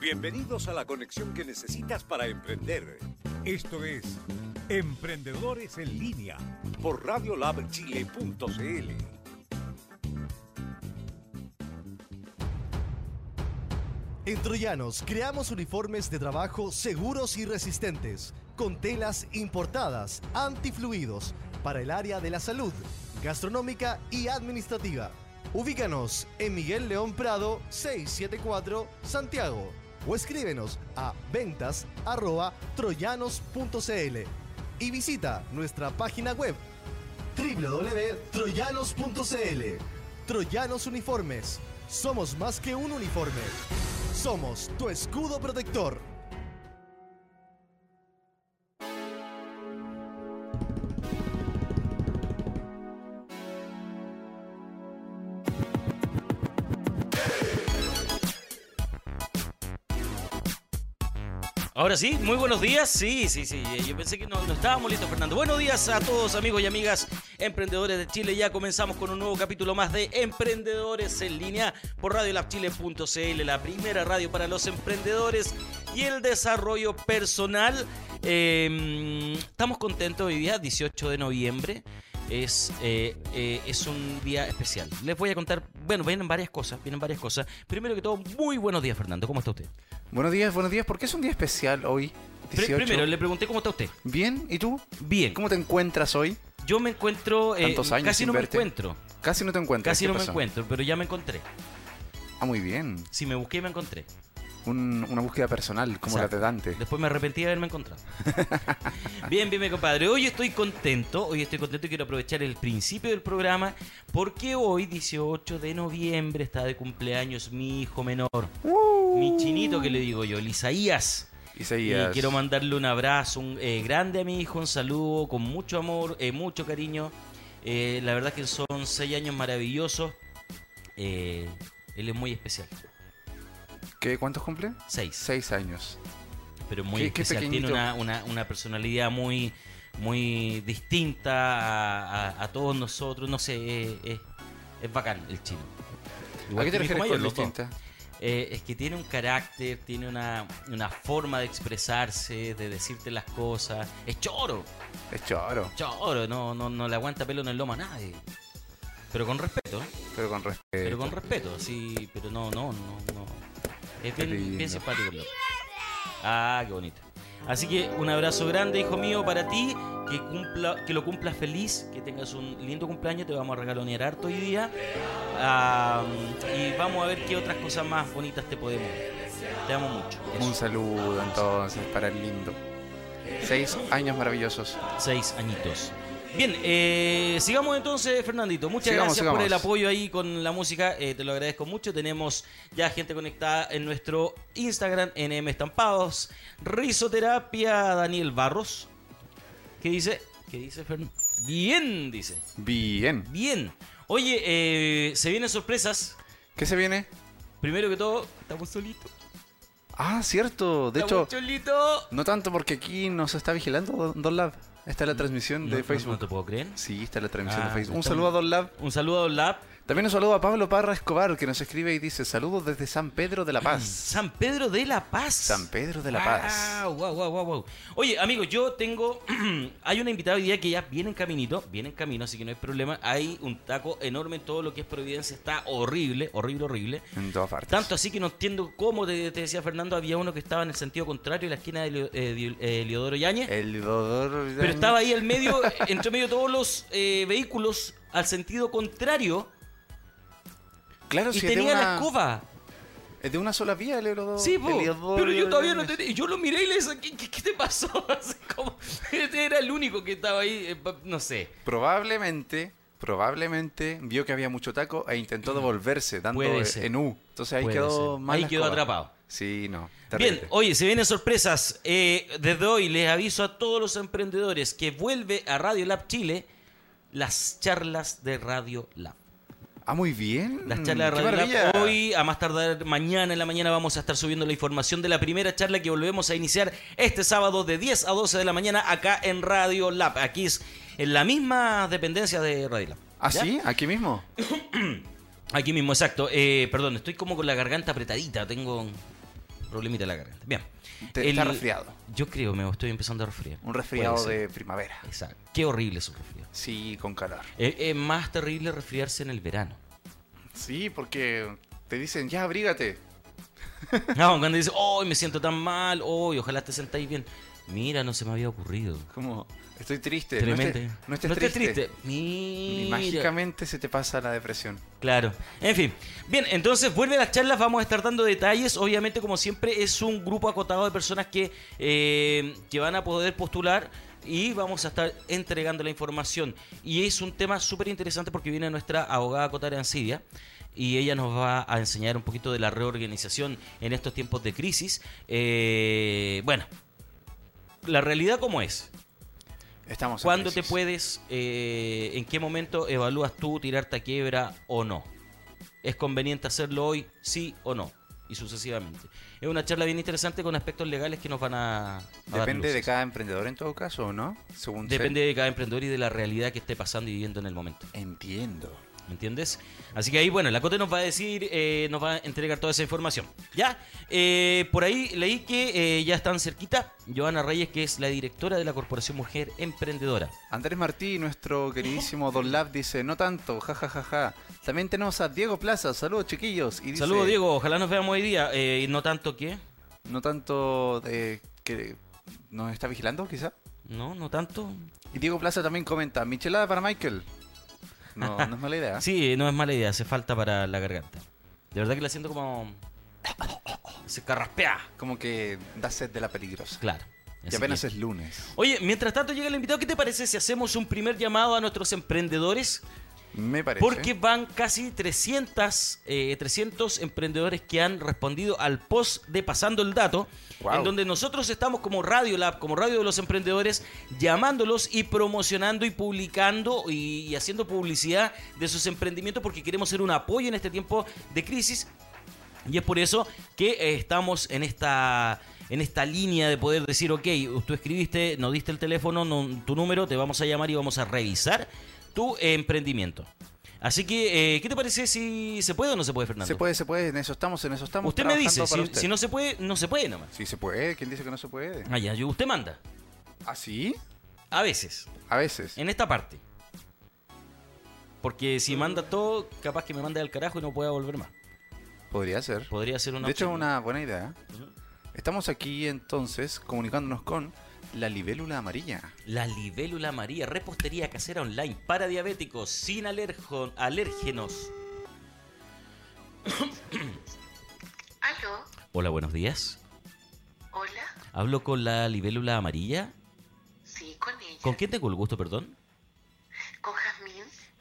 Bienvenidos a la conexión que necesitas para emprender. Esto es Emprendedores en Línea por radiolabchile.cl. En Troyanos creamos uniformes de trabajo seguros y resistentes, con telas importadas, antifluidos, para el área de la salud, gastronómica y administrativa. Ubícanos en Miguel León Prado 674 Santiago o escríbenos a ventas troyanos.cl y visita nuestra página web www.troyanos.cl. Troyanos Uniformes. Somos más que un uniforme. Somos tu escudo protector. Ahora sí, muy buenos días. Sí, sí, sí. Yo pensé que no, no estábamos listos, Fernando. Buenos días a todos, amigos y amigas emprendedores de Chile. Ya comenzamos con un nuevo capítulo más de Emprendedores en línea por radiolabchile.cl, la primera radio para los emprendedores y el desarrollo personal. Eh, estamos contentos hoy día, 18 de noviembre. Es, eh, eh, es un día especial. Les voy a contar, bueno, vienen varias cosas, vienen varias cosas. Primero que todo, muy buenos días, Fernando. ¿Cómo está usted? Buenos días, buenos días. ¿Por qué es un día especial hoy? Pri- 18? Primero, le pregunté cómo está usted. Bien, ¿y tú? Bien. ¿Cómo te encuentras hoy? Yo me encuentro. eh, Tantos años casi no me encuentro. Casi no te encuentras. Casi ¿qué no me encuentro, pero ya me encontré. Ah, muy bien. Si me busqué, me encontré. Un- una búsqueda personal, como Exacto. la de Dante. Después me arrepentí de haberme encontrado. bien, bien, mi compadre. Hoy estoy contento. Hoy estoy contento y quiero aprovechar el principio del programa porque hoy, 18 de noviembre, está de cumpleaños mi hijo menor. Mi chinito que le digo yo, el Isaías. Isaías. Y quiero mandarle un abrazo un, eh, grande a mi hijo, un saludo con mucho amor, eh, mucho cariño. Eh, la verdad que son seis años maravillosos. Él es muy especial. ¿Qué, ¿Cuántos cumple? Seis. Seis años. Pero muy Qué- qué especial. Tiene pequeñito. una, una, una personalidad muy, muy distinta a, a- a todos nosotros. No sé, es, es- es bacán el chino. ¿A qué te refieres con distinta? Eh, es que tiene un carácter, tiene una, una forma de expresarse, de decirte las cosas. Es choro. Es choro, Choro, no, no, no le aguanta pelo en el lomo a nadie. Pero con respeto, ¿eh? pero con respeto. Pero con respeto, sí, pero no, no, no, no. Es Qué bien, lindo. bien simpático el loco. Ah, qué bonito. Así que un abrazo grande, hijo mío, para ti. Que, cumpla, que lo cumplas feliz, que tengas un lindo cumpleaños. Te vamos a regalonear harto hoy día. Y vamos a ver qué otras cosas más bonitas te podemos. Te amo mucho. Eso. Un saludo entonces para el lindo. Seis años maravillosos. Seis añitos. Bien, eh, sigamos entonces, Fernandito. Muchas Sigamos, gracias por el apoyo ahí con la música. eh, te lo agradezco mucho. Tenemos ya gente conectada en nuestro Instagram, NM Estampados. Risoterapia, Daniel Barros. ¿Qué dice? ¿Qué dice, Fernando? Bien, dice. Bien. Bien. Oye, eh, se vienen sorpresas. ¿Qué se viene? Primero que todo, estamos solitos. Ah, cierto. De hecho, no tanto porque aquí nos está vigilando Don Lab. Está la transmisión de no- Facebook. No, te puedo creer. Sí, está la transmisión Ah, de Facebook. Un saludo a Don Lab. Un saludo a Don Lab. También un saludo a Pablo Parra Escobar, que nos escribe y dice: Saludos desde San Pedro de la Paz. San Pedro de la Paz. San Pedro de la Paz. Wow, wow, wow, wow, wow. Oye, amigos, yo tengo. hay una invitada hoy día que ya viene en caminito. Viene en camino, así que no hay problema. Hay un taco enorme en todo lo que es Providencia. Está horrible, horrible, horrible. En todas partes. Tanto así que no entiendo cómo, te, te decía Fernando, había uno que estaba en el sentido contrario, en la esquina de Leo- eh, eh, Leodoro Yañez. El dolor. Pero estaba ahí al medio, entre medio de todos los eh, vehículos, al sentido contrario. Claro, y si tenía la escoba. es de una sola vía el Eleodoro. Sí, po, pero yo todavía no entendí. Y yo lo miré y le dije, ¿qué, qué, qué te pasó? Como, este era el único que estaba ahí, eh, no sé. Probablemente, probablemente vio que había mucho taco e intentó devolverse dando Mm. Puede eh, ser. en U. Entonces ahí Puede quedó mal Ahí quedó escoba. atrapado. Sí, no. Bien, oye, se vienen sorpresas. Eh, desde hoy les aviso a todos los emprendedores que vuelve a Radio Lab Chile las charlas de Radio Lab. Ah, muy bien. Las charlas de Radio. Lab. Hoy, a más tardar mañana en la mañana, vamos a estar subiendo la información de la primera charla que volvemos a iniciar este sábado de 10 a 12 de la mañana acá en Radio Lab. Aquí es en la misma dependencia de Radio Lab. ¿Ah, ¿Ya? sí? ¿Aquí mismo? Aquí mismo, exacto. Eh, perdón, estoy como con la garganta apretadita. Tengo. problemita en la garganta. Bien. Te- El- Está resfriado. Yo creo, me estoy empezando a resfriar. Un resfriado de primavera. Exacto. Qué horrible es un resfriado. Sí, con calor. Es, es más terrible resfriarse en el verano. Sí, porque te dicen, ya, abrígate. No, cuando dices, oh, me siento tan mal, oh, ojalá te sentáis bien. Mira, no se me había ocurrido. Como, estoy triste. Tremendo. No estés, no estés triste. Mira. Y mágicamente se te pasa la depresión. Claro. En fin. Bien, entonces vuelve las charlas, vamos a estar dando detalles. Obviamente, como siempre, es un grupo acotado de personas que, eh, que van a poder postular y vamos a estar entregando la información. Y es un tema súper interesante porque viene nuestra abogada Cotara Ancidia y ella nos va a enseñar un poquito de la reorganización en estos tiempos de crisis. Eh, bueno, la realidad como es. Estamos ¿Cuándo te puedes, eh, en qué momento evalúas tú tirarte a quiebra o no? ¿Es conveniente hacerlo hoy, sí o no? Y sucesivamente. Es una charla bien interesante con aspectos legales que nos van a... a dar Depende de luces. cada emprendedor en todo caso, ¿o no? Según sé. Depende de cada emprendedor y de la realidad que esté pasando y viviendo en el momento. Entiendo. ¿Me entiendes? Así que ahí, bueno, la Cote nos va a decir, eh, nos va a entregar toda esa información. ¿Ya? Eh, por ahí leí que eh, ya están cerquita Joana Reyes, que es la directora de la Corporación Mujer Emprendedora. Andrés Martí, nuestro queridísimo Don Lab, dice, no tanto, jajajaja. También tenemos a Diego Plaza, saludos chiquillos. Y dice, Saludos, Diego. Ojalá nos veamos hoy día. Y no tanto que. No tanto de que nos está vigilando, quizá. No, no tanto. Y Diego Plaza también comenta, michelada para Michael. No, no es mala idea. Sí, no es mala idea. Hace falta para la garganta. De verdad que la siento como. Se carraspea. Como que da sed de la peligrosa. Claro. Y apenas que- es lunes. Oye, mientras tanto llega el invitado, ¿qué te parece si hacemos un primer llamado a nuestros emprendedores? Me parece. Porque van casi 300, eh, 300 emprendedores que han respondido al post de Pasando el Dato, Wow. en donde nosotros estamos como Radio Lab, como Radio de los Emprendedores, llamándolos y promocionando y publicando y, y haciendo publicidad de sus emprendimientos porque queremos ser un apoyo en este tiempo de crisis. Y es por eso que eh, estamos en esta en esta línea de poder decir, ok, tú escribiste, nos diste el teléfono, no- tu número, te vamos a llamar y vamos a revisar tu emprendimiento. Así que, eh, ¿qué te parece si se puede o no se puede, Fernando? Se puede, se puede, en eso estamos, en eso estamos. Usted me dice, si, usted. si no se puede, no se puede nomás. Sí se puede, ¿quién dice que no se puede? Ah, ya, yo- usted manda. ¿Ah, sí? A veces. A veces. En esta parte. Porque si manda todo, capaz que me mande al carajo y no pueda volver más. Podría ser. Podría ser una De hecho, es una buena idea. Estamos aquí entonces comunicándonos con la libélula amarilla. La libélula María, repostería casera online para diabéticos sin alerjo- alérgenos. Aló, Hola, buenos días. hola, Hablo con la libélula amarilla. sí, con ella, ¿Con quién tengo el gusto, perdón?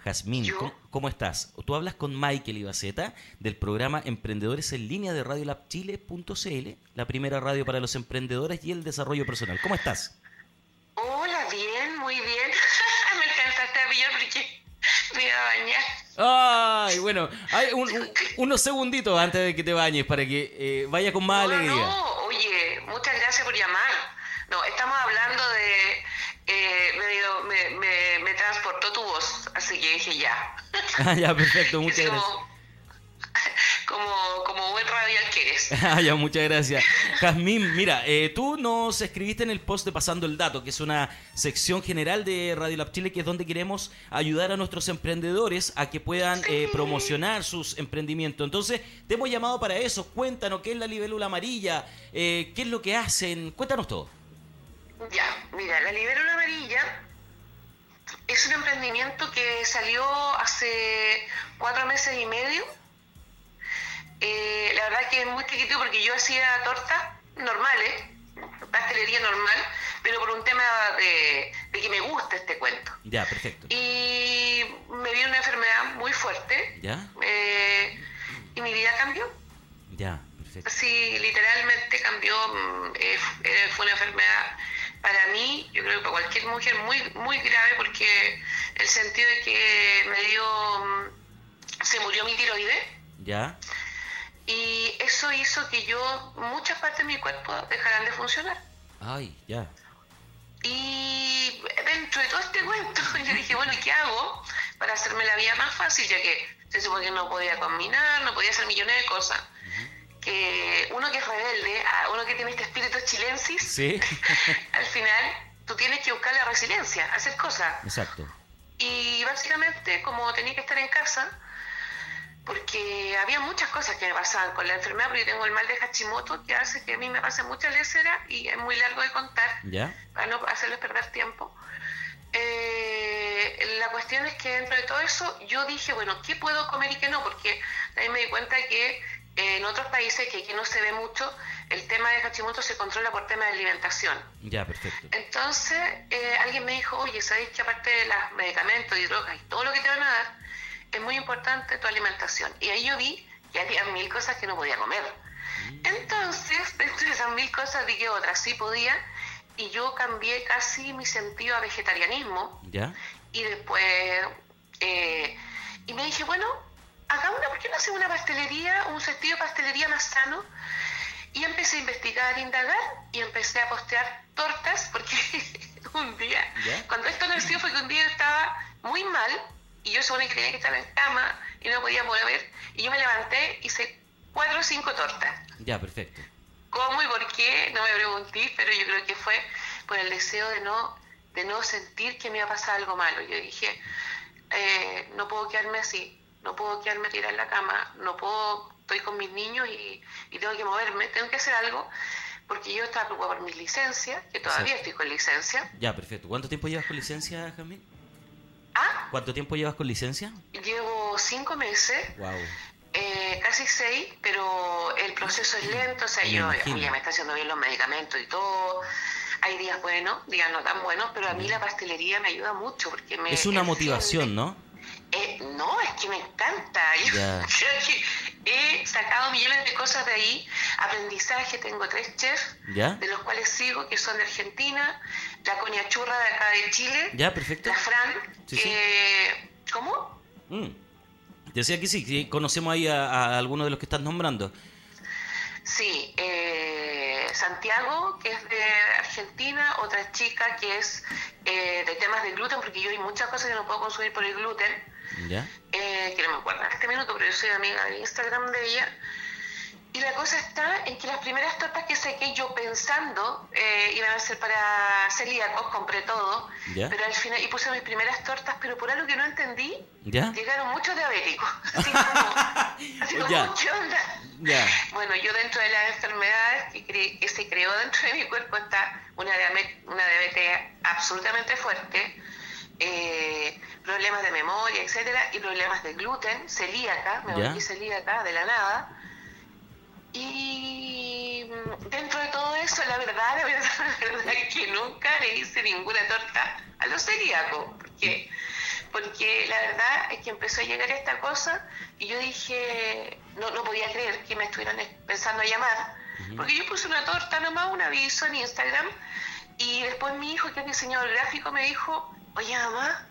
Jazmín. ¿cómo, cómo estás? Tú hablas con Michael Ibaceta del programa Emprendedores en línea de radiolabchile.cl, la primera radio para los emprendedores y el desarrollo personal. ¿Cómo estás? Hola, bien, muy bien. Me alcanzaste a pillar porque me iba a bañar. Ay, bueno, hay un- un- unos segunditos antes de que te bañes para que eh, vaya con más No, alegría. no, oye, muchas gracias por llamar. No, estamos dije ya. Ah, ya, perfecto, muchas gracias. como, como, como buen radial que eres. Ah, ya, muchas gracias. Jazmín, mira, eh, tú nos escribiste en el post de Pasando el Dato, que es una sección general de Radio Lab Chile, que es donde queremos ayudar a nuestros emprendedores a que puedan eh, promocionar sus emprendimientos. Entonces, te hemos llamado para eso. Cuéntanos qué es la libélula amarilla, eh, qué es lo que hacen. Cuéntanos todo. Ya, mira, la Libélula Amarilla es un emprendimiento que salió hace cuatro meses y medio. Eh, la verdad que es muy chiquitito porque yo hacía tortas normales, pastelería normal, pero por un tema de, de que me gusta este cuento. Ya, perfecto. Y me vino una enfermedad muy fuerte Ya, eh, y mi vida cambió. ya, perfecto. Sí, literalmente cambió, mm, eh, eh, fue una enfermedad para mí, yo creo que para cualquier mujer muy muy grave porque el sentido de que me dio, mm, se murió mi tiroides Ya, y eso hizo que yo, muchas partes de mi cuerpo dejaran de funcionar. ay, ya. Y dentro de todo este cuento, yo dije, bueno, ¿y qué hago para hacerme la vida más fácil? Ya que se supone que no podía combinar, no podía hacer millones de cosas. Que uno que es rebelde, a uno que tiene este espíritu chilensis, Sí. al final tú tienes que buscar la resiliencia, hacer cosas. Exacto. Y básicamente, como tenía que estar en casa, porque había muchas cosas que me pasaban con la enfermedad, porque yo tengo el mal de Hashimoto, que hace que a mí me pase mucha lesera y es muy largo de contar, ¿Ya? para no hacerles perder tiempo. Eh, la cuestión es que dentro de todo eso yo dije, bueno, ¿qué puedo comer y qué no? Porque también me di cuenta que eh, en otros países, que aquí no se ve mucho, el tema de Hashimoto se controla por tema de alimentación. Ya, perfecto. Entonces, eh, alguien me dijo, oye, ¿sabéis que aparte de los medicamentos y drogas y todo lo que te van a dar, es muy importante tu alimentación? Y ahí yo vi que había mil cosas que no podía comer. Entonces, dentro de esas mil cosas vi que otras sí podía, y yo cambié casi mi sentido a vegetarianismo, ¿Ya? y después, eh, y me dije, bueno, hagamos una, ¿por qué no hacemos una pastelería, un sentido de pastelería más sano? Y empecé a investigar, a indagar, y empecé a postear tortas, porque un día, cuando esto nació fue que un día estaba muy mal, y yo que tenía que estar en cama, y no podía mover, y yo me levanté, hice cuatro o cinco tortas. Ya, perfecto. ¿Cómo y por qué? No me pregunté, pero yo creo que fue por el deseo de no, de no sentir que me iba a pasar algo malo. Yo dije, eh, no puedo quedarme así, no puedo quedarme tirada en la cama, no puedo, estoy con mis niños y, y tengo que moverme, tengo que hacer algo, porque yo estaba preocupada por mis licencias, que todavía Exacto. estoy con licencia. Ya, perfecto. ¿Cuánto tiempo llevas con licencia, Jamil? Ah, ¿Cuánto tiempo llevas con licencia? llevo cinco meses, Wow. eh, casi seis, pero el proceso es lento, o sea, Me yo imagino. ya me está haciendo bien los medicamentos y todo. Hay días buenos, días no tan buenos, pero a mí la pastelería me ayuda mucho porque me Es una motivación, ¿no? Encanta. Yo Ya. creo que he sacado millones de cosas de ahí. Aprendizaje, tengo tres chefs, de los cuales sigo, que son de Argentina, la Coña Churra de acá de Chile, Ya, perfecto. la Fran, Sí, que... ¿Cómo? Mm. Decía que sí, que conocemos ahí a, a algunos de los que estás nombrando. Sí, eh, Santiago, que es de Argentina, otra chica que es eh, de temas de gluten, porque yo hay muchas cosas que no puedo consumir por el gluten, ¿Ya? eh, que no me acuerdo en este minuto, pero yo soy amiga de Instagram de ella. Y la cosa está en que las primeras tortas que saqué yo pensando eh, iban a ser para celíacos, compré todo, Ya. pero al final, y puse mis primeras tortas, pero por algo que no entendí, ¿Ya? llegaron muchos diabéticos. Así como, así como, Ya. ¿qué onda? Bueno, yo dentro de las enfermedades que, cre- que se creó dentro de mi cuerpo está una diabetes, una diabetes absolutamente fuerte, eh, problemas de memoria, etcétera, y problemas de gluten, celíaca, me Ya. volví celíaca de la nada. Y mm, dentro de todo eso, la verdad, la verdad, la verdad es que nunca le hice ninguna torta a los celíacos, porque porque la verdad es que empezó a llegar esta cosa y yo dije, no, no podía creer que me estuvieran pensando a llamar, porque yo puse una torta nomás, un aviso en Instagram, y después mi hijo, que es diseñador gráfico, me dijo, oye mamá,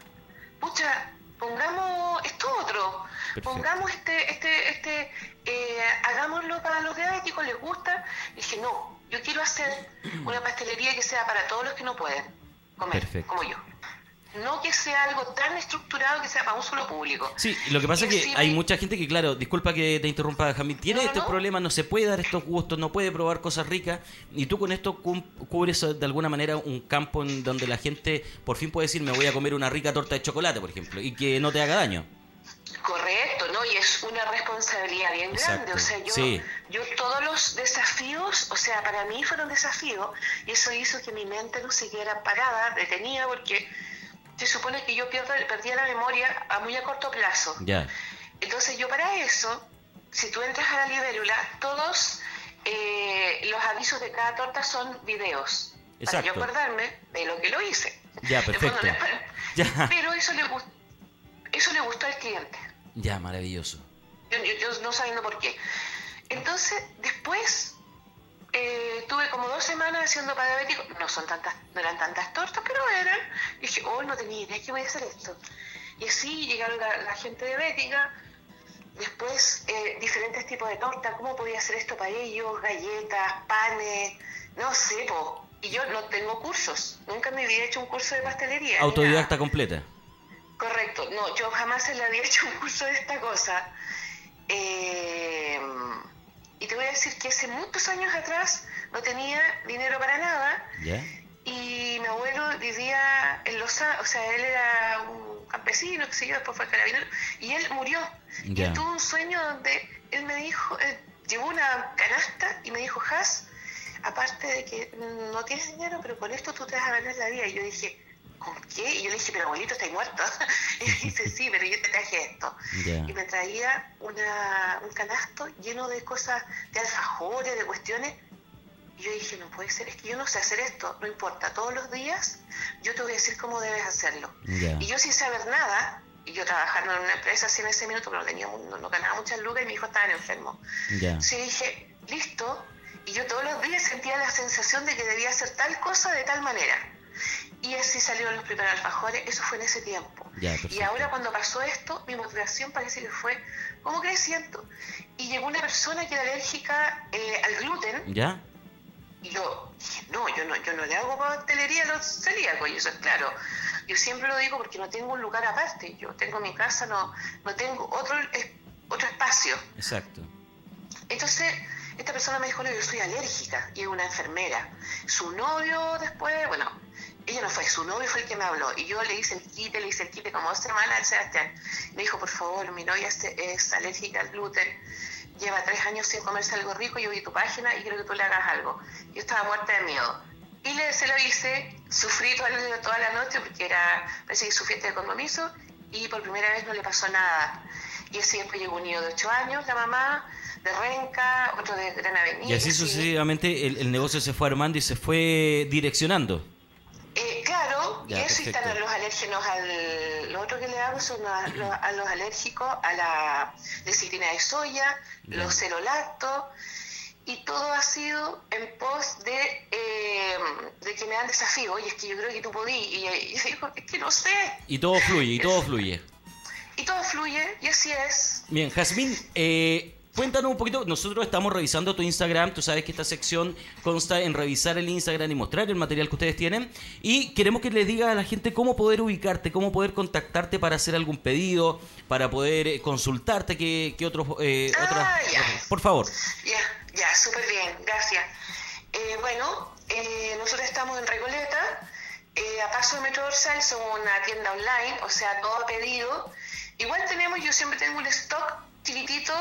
pucha, pongamos esto otro, Perfecto. pongamos este, este, este, eh, hagámoslo para los diabéticos, les gusta. Y dije, no, yo quiero hacer una pastelería que sea para todos los que no pueden comer, Perfecto. como yo. No que sea algo tan estructurado que sea para un solo público. Sí, lo que pasa es que hay me- mucha gente que, claro, disculpa que te interrumpa, Jamil, tiene No, estos no. problemas, no se puede dar estos gustos, no puede probar cosas ricas, y tú con esto cubres eh, de alguna manera un campo en donde la gente por fin puede decir, me voy a comer una rica torta de chocolate, por ejemplo, y que no te haga daño. Correcto, ¿no? Y es una responsabilidad bien grande. O sea, yo, sí. yo todos los desafíos, o sea, para mí fueron desafíos, y eso hizo que mi mente no se quedara parada, detenida, porque se supone que yo pierdo, perdía la memoria a muy a corto plazo. Ya, Entonces yo para eso, si tú entras a la libélula, todos eh, los avisos de cada torta son videos. Para yo Exacto. acordarme de lo que lo hice. Ya, perfecto. no. Pero eso le, gust- eso le gustó al cliente. ya, maravilloso. Yo, yo- yo no sabiendo por qué. Entonces, después eh, tuve como dos semanas haciendo para diabéticos. No son tantas, no eran tantas tortas, pero eran. Y dije, oh, no tenía idea que voy a hacer esto. Y así llegaron la, la gente diabética. Después, eh, diferentes tipos de tortas. ¿Cómo podía hacer esto para ellos? Galletas, panes, no sé, po. Y yo no tengo cursos. Nunca me había hecho un curso de pastelería. Autodidacta completa. Correcto, no, yo jamás en la había hecho un curso de esta cosa. Eh, y te voy a decir que hace muchos años atrás no tenía dinero para nada y mi abuelo vivía en Los o sea, él era un campesino, que se yo, después fue carabinero, y él murió. Y tuvo un sueño donde él me dijo, él llevó una canasta y me dijo, Has, aparte de que no tienes dinero, pero con esto tú te vas a ganar la vida. Y yo dije, ¿con qué? Y yo le dije, pero abuelito, ¿estás muerto? Y dice, sí, pero yo te traje esto. Y me traía una, un canasto lleno de cosas, de alfajores, de cuestiones. Y yo dije, no puede ser, es que yo no sé hacer esto, no importa, todos los días yo te voy a decir cómo debes hacerlo. Y yo sin saber nada, y yo trabajando en una empresa así en ese minuto, pero no, tenía, no, no ganaba muchas lucas y mi hijo estaba enfermo. Entonces yo dije, listo, y yo todos los días sentía la sensación de que debía hacer tal cosa de tal manera. Y así salieron los primeros alfajores, eso fue en ese tiempo. Ya, y ahora cuando pasó esto, mi motivación parece que fue como creciendo. Y llegó una persona que era alérgica eh, al gluten, ¿Ya? y yo dije, no, yo no, yo no le hago pastelería a los celíacos, y eso es claro. Yo siempre lo digo porque no tengo un lugar aparte. Yo tengo mi casa, no, no tengo otro, es- otro espacio. Exacto. Entonces, esta persona me dijo, no, yo soy alérgica, y es una enfermera. Su novio después, bueno, ella no fue, su novio fue el que me habló, y yo le hice el quite, le hice el quite como dos semanas al Sebastián. Me dijo, por favor, mi novia es, es alérgica al gluten, lleva tres años sin comerse algo rico, yo vi tu página y quiero que tú le hagas algo. Yo estaba muerta de miedo. Y le, se lo hice, sufrí toda toda la noche porque era, parece que su fiesta de compromiso, y por primera vez no le pasó nada. Y así después llegó un niño de 8 años, la mamá, de Renca, otro de Gran Avenida. Y así sucesivamente el, el negocio se fue armando y se fue direccionando. Eh, claro, Ya, y eso están los alérgenos al... Lo otro que le hago son a, los- a los alérgicos a la lecitina de soya, Ya. los celolactos, y todo ha sido en pos de, eh, de que me dan desafío. Oye, es que yo creo que tú podí, y, y yo digo, es que no sé. Y todo fluye, y todo fluye. Y todo fluye, y así es. Bien, Jazmín, eh, cuéntanos un poquito. Nosotros estamos revisando tu Instagram. Tú sabes que esta sección consta en revisar el Instagram y mostrar el material que ustedes tienen. Y queremos que les diga a la gente cómo poder ubicarte, cómo poder contactarte para hacer algún pedido, para poder eh, consultarte, qué, qué otros... eh, Ah, otras- ya. Por favor. Ya, ya, súper bien, gracias. Eh, bueno, eh, nosotros estamos en Recoleta, eh, a paso de Metro Dorsal, somos una tienda online, o sea, todo a pedido. Igual tenemos, yo siempre tengo un stock chiquitito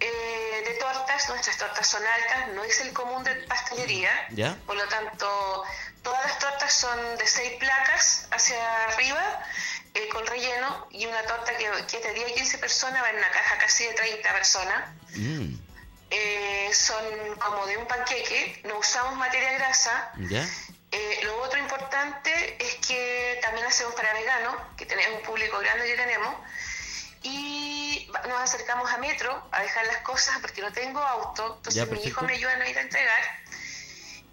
eh, de tortas, nuestras tortas son altas, no es el común de pastelería, ¿Ya? por lo tanto, todas las tortas son de seis placas hacia arriba, eh, con relleno, y una torta que, que te 10 15 personas va en una caja casi de 30 personas Mm, eh, son como de un panqueque, no usamos materia grasa. ¿Ya? Eh, lo otro importante es que también hacemos para veganos, que tenemos un público grande que tenemos, y nos acercamos a Metro a dejar las cosas porque no tengo auto, entonces Ya, mi hijo me ayudan a ir a entregar.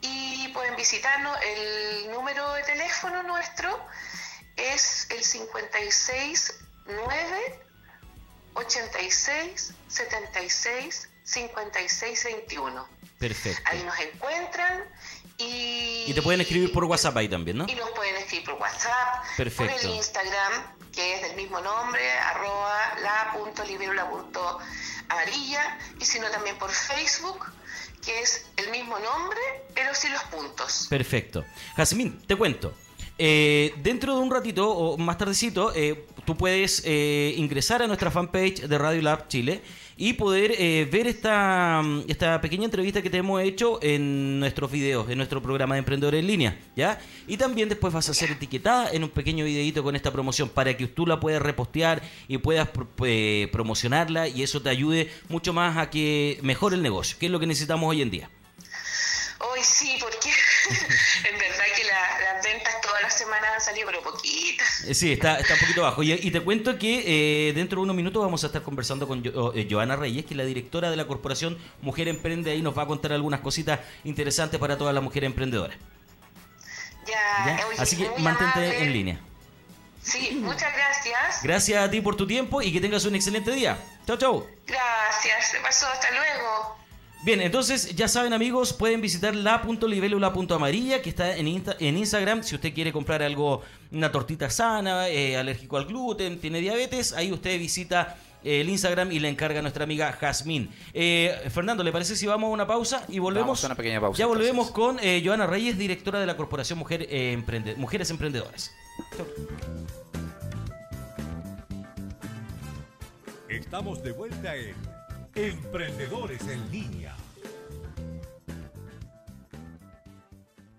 Y pueden visitarnos, el número de teléfono nuestro es el 56 9 86 76 56 21. Perfecto. Ahí nos encuentran y... Y te pueden escribir por WhatsApp ahí también, ¿no? Y nos pueden escribir por WhatsApp, Perfecto. por el Instagram, que es del mismo nombre, arroba la.liberula.amarilla, y sino también por Facebook, que es el mismo nombre, pero sin los puntos. Perfecto. Jazmín, te cuento. Eh, dentro de un ratito o más tardecito, eh, tú puedes eh, ingresar a nuestra fanpage de Radio Lab Chile y poder eh, ver esta, mm, esta pequeña entrevista que te hemos hecho en nuestros videos, en nuestro programa de Emprendedores en Línea, ¿ya? Y también después vas a ser etiquetada en un pequeño videito con esta promoción para que tú la puedas repostear y puedas eh, promocionarla y eso te ayude mucho más a que mejore el negocio, que es lo que necesitamos hoy en día. Hoy sí, porque en verdad han salido, pero poquitas. Eh, Sí, está, está un poquito bajo. Y, y te cuento que eh, dentro de unos minutos vamos a estar conversando con Jo- eh, Joana Reyes, que es la directora de la corporación Mujer Emprende. Ahí nos va a contar algunas cositas interesantes para todas las mujeres emprendedoras. Ya, ¿ya? oye, Así que mantente amable. en línea. Sí, muchas gracias. Gracias a ti por tu tiempo y que tengas un excelente día. Chau, chau. Gracias, de paso, hasta luego. Bien, entonces ya saben amigos, pueden visitar la.libélula.amarilla que está en, Insta- en Instagram. Si usted quiere comprar algo, una tortita sana, eh, alérgico al gluten, tiene diabetes, ahí usted visita el Instagram y le encarga nuestra amiga Jazmín. Eh, Fernando, ¿le parece si vamos a una pausa y volvemos? Vamos a una pequeña pausa, Ya volvemos entonces. con eh, Joana Reyes, directora de la Corporación Mujer, eh, Emprende- Mujeres Emprendedoras. Estamos de vuelta en Emprendedores en Línea.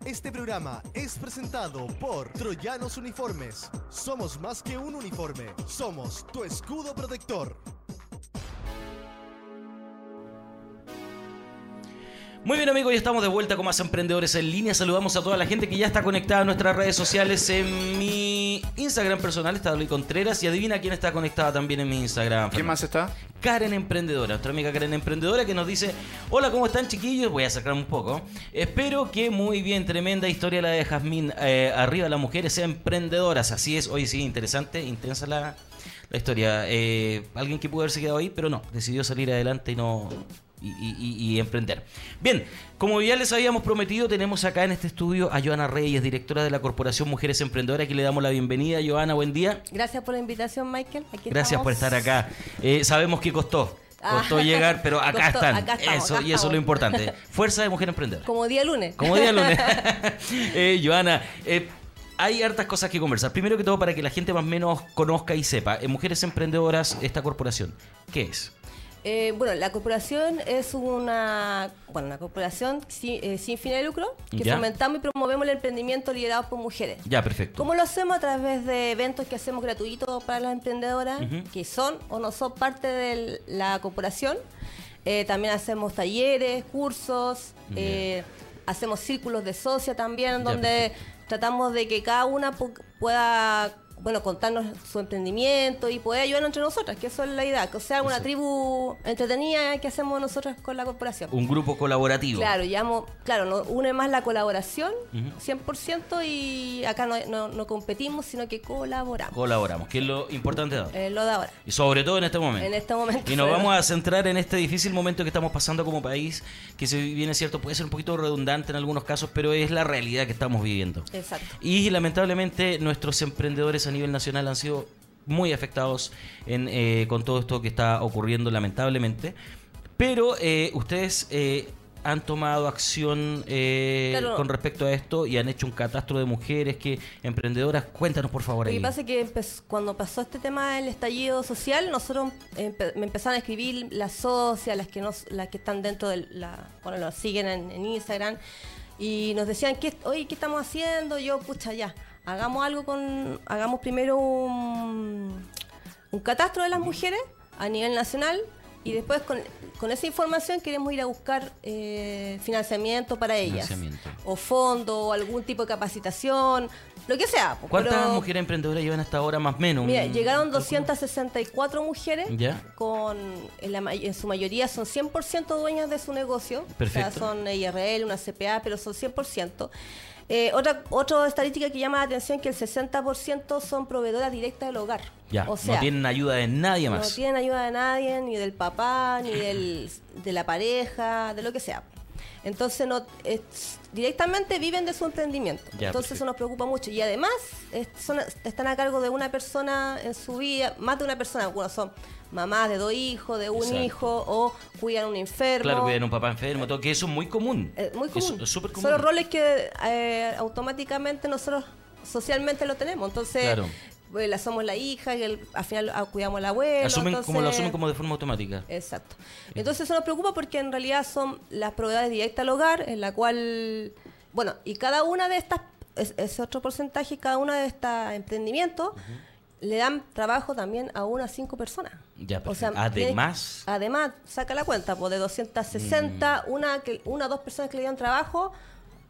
Este programa es presentado por Troyanos Uniformes. Somos más que un uniforme, somos tu escudo protector. Muy bien amigos, ya estamos de vuelta con más emprendedores en línea. Saludamos a toda la gente que ya está conectada a nuestras redes sociales. En mi Instagram personal está Luis Contreras y adivina quién está conectada también en mi Instagram. ¿Quién más está? Karen Emprendedora, nuestra amiga Karen Emprendedora que nos dice, hola, ¿cómo están chiquillos? Voy a sacar un poco. Espero que muy bien, tremenda historia la de Jazmín. Eh, arriba las mujeres emprendedoras, así es. Hoy sí, interesante, intensa la, la historia. Eh, alguien que pudo haberse quedado ahí, pero no, decidió salir adelante y no... Y, y- y- y emprender. Bien, como ya les habíamos prometido, tenemos acá en este estudio a Joana Reyes, directora de la Corporación Mujeres Emprendedoras, que le damos la bienvenida. Joana, buen día. Gracias por la invitación, Michael. Aquí Gracias por estar acá. Eh, sabemos que costó. Ah. Costó llegar, pero acá Costó, están. acá estamos, eso, acá y eso es lo importante. Fuerza de mujer emprendedora. Como día lunes. Como día lunes. eh, Joana, eh, hay hartas cosas que conversar. Primero que todo, para que la gente más o menos conozca y sepa, en Mujeres Emprendedoras, esta corporación, ¿qué es? Eh, bueno, la corporación es una, bueno, una corporación sin, eh, sin fin de lucro que Ya. fomentamos y promovemos el emprendimiento liderado por mujeres. Ya, perfecto. ¿Cómo lo hacemos? A través de eventos que hacemos gratuitos para las emprendedoras que son o no son parte de la corporación. Eh, también hacemos talleres, cursos, eh, hacemos círculos de socia también, Ya, donde tratamos de que cada una pu- pueda bueno, contarnos su emprendimiento y poder ayudarnos entre nosotras, que eso es la idea, que sea una Exacto. tribu entretenida que hacemos nosotras con la corporación. Un grupo colaborativo. Claro, llamo, claro, nos une más la colaboración, Ujú. 100%, y acá no, no- no competimos, sino que colaboramos. Colaboramos, que es lo importante de ahora. Eh, lo de ahora, Y sobre todo en este momento. en este momento. Y nos vamos a centrar en este difícil momento que estamos pasando como país, que si bien es cierto puede ser un poquito redundante en algunos casos, pero es la realidad que estamos viviendo. Exacto. Y lamentablemente nuestros emprendedores a nivel nacional han sido muy afectados en, eh, con todo esto que está ocurriendo lamentablemente. Pero eh, ustedes eh, han tomado acción eh, Claro. con respecto a esto y han hecho un catastro de mujeres que emprendedoras. Cuéntanos por favor Lo ahí. que pasa es que cuando pasó este tema del estallido social, nosotros empe- me empezaron a escribir las socias, las que nos, las que están dentro de la, bueno, nos siguen en, en Instagram, y nos decían que, oye, ¿qué estamos haciendo? Yo, pucha, ya, hagamos algo con, hagamos primero un, un catastro de las mujeres a nivel nacional y después con, con esa información queremos ir a buscar eh, financiamiento para ellas. Financiamiento. O fondo, o algún tipo de capacitación, lo que sea. pues, ¿Cuántas pero- mujeres emprendedoras llevan hasta ahora más o menos? Mira, Un- llegaron 264 mujeres, Ya. con en, la en su mayoría son 100% dueñas de su negocio. Perfecto. O sea, son IRL, una CPA, pero son 100%. Eh, otra, otra estadística que llama la atención que el 60% son proveedoras directas del hogar. Ya, o sea, no tienen ayuda de nadie no más. tienen ayuda de nadie, ni del papá, ni del, de la pareja, de lo que sea. Entonces, no, es- directamente viven de su emprendimiento. Ya, Entonces, perfecto. eso nos preocupa mucho. Y además, es- son- están a cargo de una persona en su vida, más de una persona. Bueno, son mamás de dos hijos, de un Exacto. hijo, o cuidan a un enfermo. Claro, cuidan a un papá enfermo, todo, que eso es muy común. Eh, muy común. Es súper común. Son los roles que eh, automáticamente nosotros socialmente lo tenemos. Entonces, Claro. eh, la somos la hija, y el- al final ah, cuidamos al abuelo. Asumen, como lo asumen como de forma automática. Exacto. Entonces eso nos preocupa porque en realidad son las propiedades directas al hogar, en la cual, bueno, y cada una de estas, es- ese otro porcentaje, cada una de estos emprendimientos le dan trabajo también a unas cinco personas. Ya, O sea. Además- además, saca la cuenta, pues de 260, Mm. una, que, una o dos personas que le dan trabajo,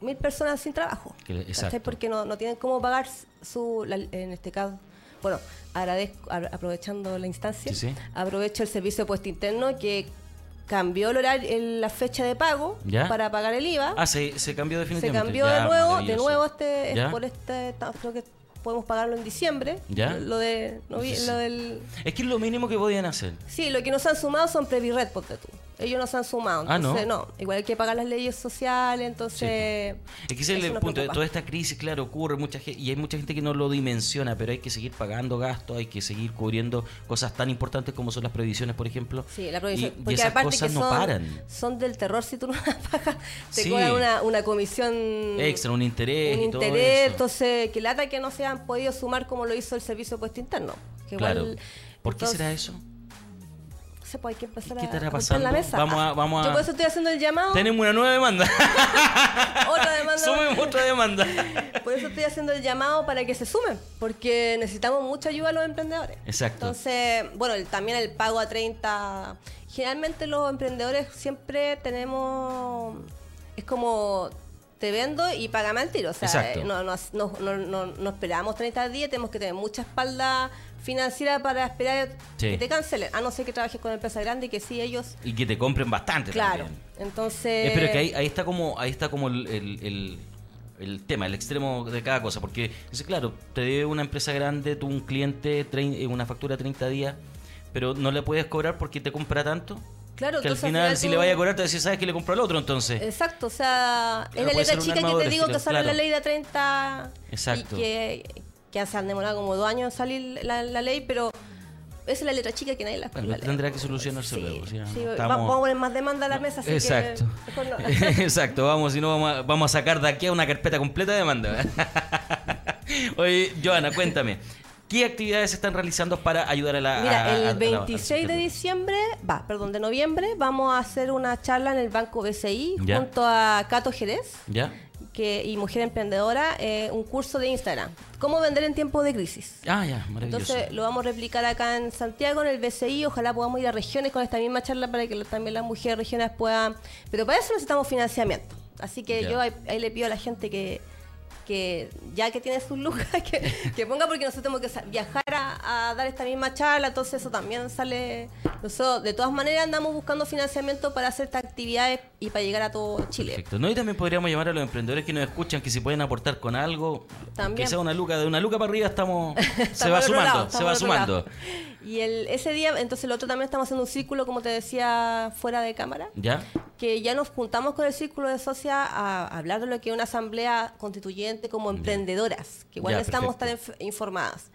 mil personas sin trabajo. Exacto. Porque no, no tienen cómo pagar su, la- en este caso, bueno, agradezco, a- aprovechando la instancia, Sí, sí. aprovecho el servicio de puesto interno que cambió el horario, el- la fecha de pago ¿Ya? para pagar el IVA. Ah, se, se cambió se definitivamente. cambió Ya, de nuevo, de nuevo este, es por este, creo que podemos pagarlo en diciembre. ¿Ya? Lo de, lo del, Es que es lo mínimo que podían hacer. sí, lo que nos han sumado son Previred, ponte tú. Ellos no se han sumado. Ah. Entonces, no. Igual hay que pagar las leyes sociales, entonces... Es que ese es eso el punto. preocupa. Toda esta crisis, claro, ocurre mucha gente, y hay mucha gente que no lo dimensiona, pero hay que seguir pagando gastos, hay que seguir cubriendo cosas tan importantes como son las previsiones, por ejemplo. Sí, la Y- provisión. y, esas aparte cosas que no son, paran. son del terror si tú no las pagas. Te Sí. cobran una, una comisión Extra, un interés un y todo eso. entonces que lata que no se han podido sumar como lo hizo el servicio de puesto interno. Que Claro. igual- ¿Por qué entonces, será eso? Sé, pues hay que empezar ¿Qué a estará a romper pasando? la mesa. Vamos a- vamos a- Yo por eso estoy haciendo el llamado. Tenemos una nueva demanda. Otra demanda. Sumemos otra demanda. Por eso estoy haciendo el llamado para que se sumen, porque necesitamos mucha ayuda a los emprendedores. Exacto. Entonces, bueno, el- también el pago a 30. Generalmente los emprendedores siempre tenemos. Es como. Te vendo y págame al tiro. O sea, eh, no, no, no, no, no- no esperamos 30 días, tenemos que tener mucha espalda financiera para esperar Sí. que te cancelen. A no ser que trabajes con empresas grandes y que sí ellos. Y que te compren bastante Claro. también. Entonces. Eh, pero es que ahí, ahí está como, ahí está como el, el- el- el tema, el extremo de cada cosa. Porque, dice, claro, te debe una empresa grande, tú un cliente, eh, una factura de 30 días, pero no le puedes cobrar porque te compra tanto. Claro, que al final, si le vaya a cobrar, te decís, ¿sabes que le compro al otro entonces? Exacto, o sea, Claro, es la letra chica que te digo que sale claro. la ley de 30 Exacto. y que, que se han demorado como dos años en salir la, la ley, pero esa es la letra chica que nadie la, la tendrá que solucionarse Sí, luego. Vamos a poner más demanda a la mesa, así Exacto. que no. Exacto, vamos, si no vamos a, vamos a sacar de aquí a una carpeta completa de demanda. Oye, Joana, cuéntame. ¿Qué actividades se están realizando para ayudar a la Mira, a- el la- al 26 de diciembre, va, perdón, de noviembre, vamos a hacer una charla en el Banco BCI Ya. junto a Cato Jerez ¿Ya? Que, y Mujer Emprendedora, eh, un curso de Instagram. ¿Cómo vender en tiempos de crisis? Ah, ya, maravilloso. Entonces lo vamos a replicar acá en Santiago, en el BCI. Ojalá podamos ir a regiones con esta misma charla para que también las mujeres regiones puedan. Pero para eso necesitamos financiamiento. Así que yo ahí, ahí le pido a la gente que, que ya que tiene sus lucas, que, que ponga porque nosotros tenemos que viajar a, a dar esta misma charla. Entonces eso también sale. Nosotros de todas maneras andamos buscando financiamiento para hacer estas actividades y para llegar a todo Chile. Perfecto. No, y también podríamos llamar a los emprendedores que nos escuchan que si pueden aportar con algo, También. que sea una luca, de una luca para arriba estamos, se va sumando, lado, se va sumando. Y el, ese día, entonces el otro también estamos haciendo un círculo, como te decía, fuera de cámara. ¿Ya? que ya nos juntamos con el círculo de socias a hablar de lo que es una asamblea constituyente como emprendedoras, que igual Ya, necesitamos estar perfecto. inf- informadas.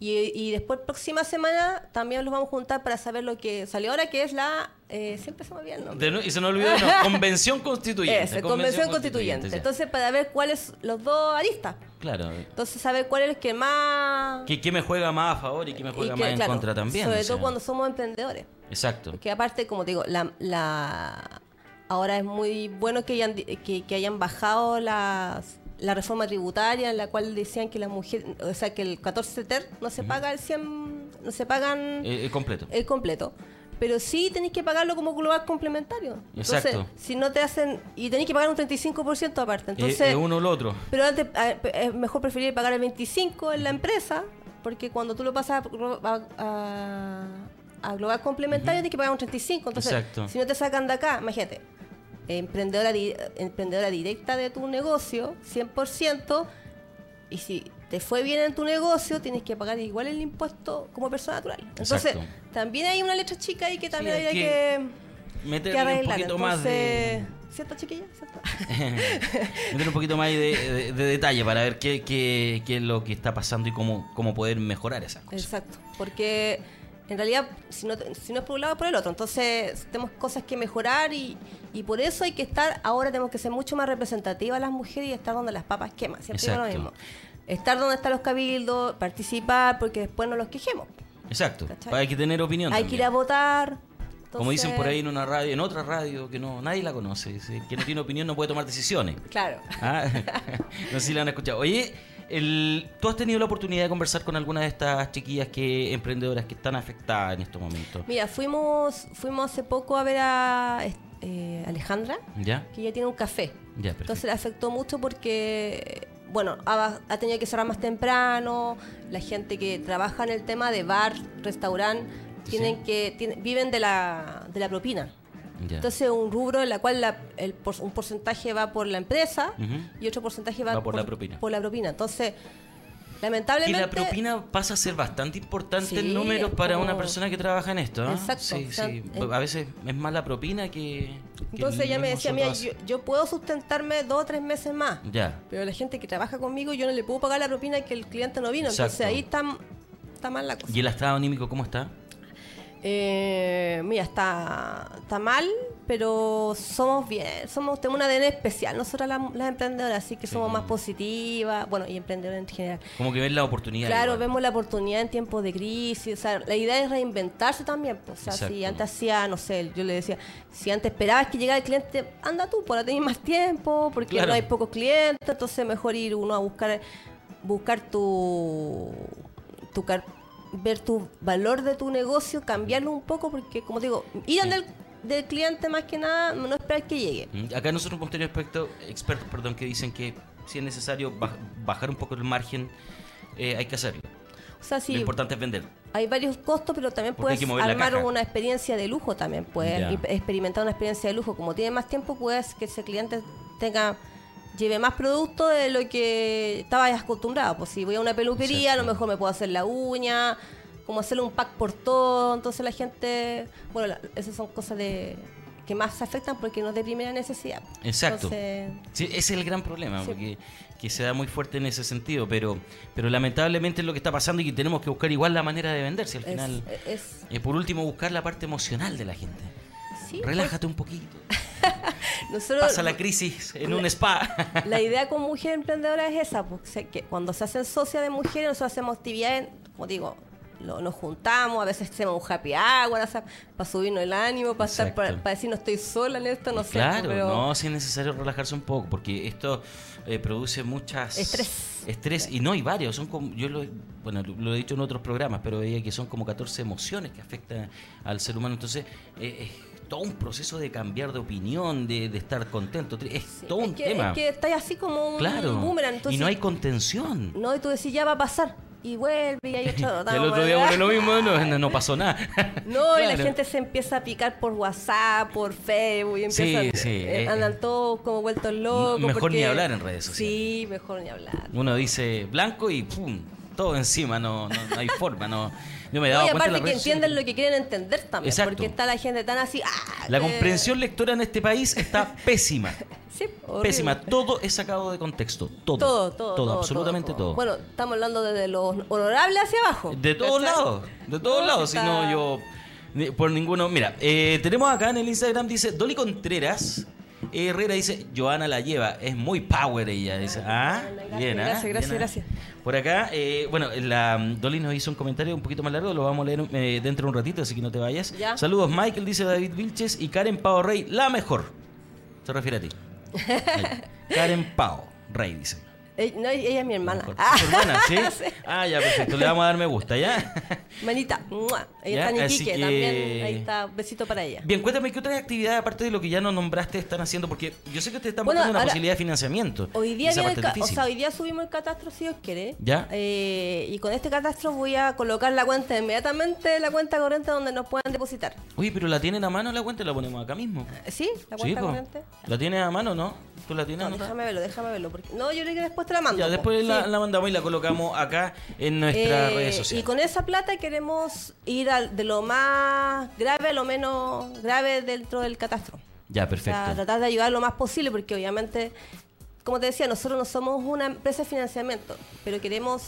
Y, y después, próxima semana, también los vamos a juntar para saber lo que salió ahora, que es la... eh, siempre se me olvida el nombre. De nu- y se nos olvidó, no, convención constituyente. Ese, convención constituyente. Entonces, para ver cuáles los dos aristas. claro. Entonces, saber cuál es el que más... ¿Qué, qué me juega más a favor y qué me juega que, más en claro, contra también? Sobre o sea. todo cuando somos emprendedores. Exacto. Porque aparte, como te digo, la, la- ahora es muy bueno que hayan, que, que hayan bajado las, la reforma tributaria en la cual decían que la mujer, o sea, que el 14 ter no se paga el 100, no se pagan Eh, eh, completo. el completo. Pero sí tenéis que pagarlo como global complementario. Entonces, Exacto. si no te hacen. Y tenéis que pagar un 35% aparte. Eh, Entonces, eh, uno o lo otro. pero antes a- es mejor preferir pagar el 25 en la empresa, porque cuando tú lo pasas a, a- a- a global complementario tienes que pagar un 35. Entonces, Exacto. si no te sacan de acá, imagínate, emprendedora, di- emprendedora directa de tu negocio, 100%, y si te fue bien en tu negocio, tienes que pagar igual el impuesto como persona natural. Entonces, Exacto. también hay una letra chica ahí que también hay habría que que, que Meterle un arreglar. poquito más de. Entonces, ¿Cierto, chiquilla? ¿Cierto? meter un poquito más de, de- de detalle para ver qué, qué- qué es lo que está pasando y cómo, cómo poder mejorar esas cosas. Exacto, porque en realidad si no, si no es por un lado es por el otro, entonces tenemos cosas que mejorar y, y por eso hay que estar, ahora tenemos que ser mucho más representativas las mujeres y estar donde las papas queman, siempre digo lo mismo. Estar donde están los cabildos, participar, porque después no los quejemos. Exacto. ¿Cachai? Hay que tener opinión. Hay que ir a votar. Como dicen por ahí en una radio, en otra radio que no nadie la conoce, que no tiene opinión no puede tomar decisiones. Claro. Ah, no sé si la han escuchado. Oye, el, ¿tú has tenido la oportunidad de conversar con alguna de estas chiquillas que emprendedoras que están afectadas en estos momentos? Mira, fuimos, fuimos hace poco a ver a eh, Alejandra, ¿Ya? que ya tiene un café. Ya. Entonces le afectó mucho porque, bueno, ha, ha tenido que cerrar más temprano, la gente que trabaja en el tema de bar, restaurante, tienen Sí. que tienen- viven de la, de la propina. Ya. Entonces un rubro en la cual la- el un porcentaje va por la empresa y otro porcentaje va, Va por la propina. por la propina. Entonces Lamentablemente. la propina pasa a ser bastante importante en Sí, números es para como- una persona que trabaja en esto. Exacto, Sí, o sea, sí. en- A veces es más la propina que. que Entonces el ella me decía, mira, base". yo, yo puedo sustentarme dos o tres meses más. Ya. Pero la gente que trabaja conmigo, yo no le puedo pagar la propina que el cliente no vino. Entonces ahí está, está mal la cosa. ¿Y el estado anímico cómo está? Eh, mira, está, está mal, pero somos bien, somos tenemos un ADN especial, nosotras las, las emprendedoras, así que somos más positivas, bueno, y emprendedoras en general. Como que ven la oportunidad. Claro, igual. vemos la oportunidad en tiempos de crisis, o sea, la idea es reinventarse también, pues, o sea, si antes hacía, no sé, yo le decía, si antes esperabas que llegara el cliente, anda tú, para tener más tiempo, porque Claro. no hay pocos clientes, entonces mejor ir uno a buscar buscar tu, tu car- ver tu valor de tu negocio, cambiarlo un poco, porque como te digo, ir del, del cliente más que nada, no esperar que llegue. Mm, Acá nosotros hemos tenido expertos, expertos perdón, que dicen que si es necesario baj- bajar un poco el margen, eh, hay que hacerlo. O sea, si Lo importante es vender. hay varios costos, pero también Porque puedes armar una experiencia de lujo también, puedes experimentar una experiencia de lujo. Como tiene más tiempo, puedes que ese cliente tenga lleve más producto de lo que estabas acostumbrado. Pues si voy a una peluquería, a lo mejor me puedo hacer la uña, como hacerle un pack por todo. Entonces la gente, bueno, la- esas son cosas de que más se afectan porque no es de primera necesidad. Exacto. Entonces, Sí, ese es el gran problema, Sí. porque que se da muy fuerte en ese sentido, pero, pero lamentablemente es lo que está pasando y que tenemos que buscar igual la manera de venderse al es, final. es- Eh, por último, buscar la parte emocional de la gente. Sí, Relájate un poquito. pues, nosotros- Pasa la crisis en un spa. La idea con Mujer Emprendedora es esa, porque sé que cuando se hacen socias de mujeres, nosotros hacemos actividades, como digo, lo- nos juntamos, a veces hacemos un happy hour, para subirnos el ánimo, para, estar, para, decir no estoy sola en esto, no sé. claro, pero no, sí es necesario relajarse un poco, porque esto eh, produce muchas... Estrés. Estrés, y no hay varios, son como, yo lo, bueno, lo, he dicho en otros programas, pero veía que son como 14 emociones que afectan al ser humano, entonces eh, es todo un proceso de cambiar de opinión, de, de estar contento, es sí, todo es un que, tema. Es que estáis así como un claro, boomerang, y no hay contención. no, y tú decís ya va a pasar, y vuelve, y hay otro. Y el otro día bueno, lo mismo, no, no- pasó nada. No, y la gente se empieza a picar por WhatsApp, por Facebook, y Sí, empiezan, sí, eh, eh, andan todos como vueltos locos. mejor ni hablar en redes sociales. Sí, mejor ni hablar. Uno dice blanco y pum, todo encima, no, no, no hay forma, no. Me No, y aparte que entienden lo que quieren entender también. Exacto. Porque está la gente tan así. ¡ah! La que- comprensión lectora en este país está pésima. Sí. Pésima. Todo es sacado de contexto. Todo. Todo, todo, todo. absolutamente todo. Bueno, estamos hablando desde los honorables hacia abajo. de todos lados. De todos No, lados. si Si no, yo. Por ninguno. Mira, eh, tenemos acá en el Instagram, dice Dolly Contreras. Herrera dice, Joana la lleva, es muy power ella. Dice, ah, Gracias, bien, ah, gracias, gracias, ah. gracias. Por acá, eh, bueno, la mm, Dolly nos hizo un comentario un poquito más largo, lo vamos a leer eh, dentro de un ratito, así que no te vayas. Ya. Saludos, Michael, dice David Vilches, y Karen Pao Rey, la mejor. Se refiere a ti. Karen Pao Rey, dice. Eh, no, ella es mi hermana. Ah, ¿Tu hermana, ¿sí? sí. Ah, ya, perfecto. Le vamos a dar me gusta, ¿ya? Manita. Ella Ya, está en así Iquique que- también. Ahí está. Besito para ella. Bien, cuéntame qué otras actividades, aparte de lo que ya nos nombraste, están haciendo, porque yo sé que ustedes están Bueno, buscando una posibilidad de financiamiento. Hoy día, viene el o sea, hoy día subimos el catastro si Dios quiere. Ya. Eh, y con este catastro voy a colocar la cuenta inmediatamente, la cuenta corriente donde nos puedan depositar. Oye, pero la tienen a mano la cuenta y la ponemos acá mismo. Eh, ¿Sí? ¿La cuenta corriente? ¿La tienes a mano no? ¿Tú la tienes No, anotada? déjame verlo, déjame verlo. Porque... No, yo creo que después te la mando. Ya, después la, Sí. la mandamos y la colocamos acá en nuestras Eh, redes y sociales. con esa plata queremos ir al- de lo más grave a lo menos grave dentro del catastro. Ya, O perfecto. sea, tratar de ayudar lo más posible, porque obviamente, como te decía, nosotros no somos una empresa de financiamiento, pero queremos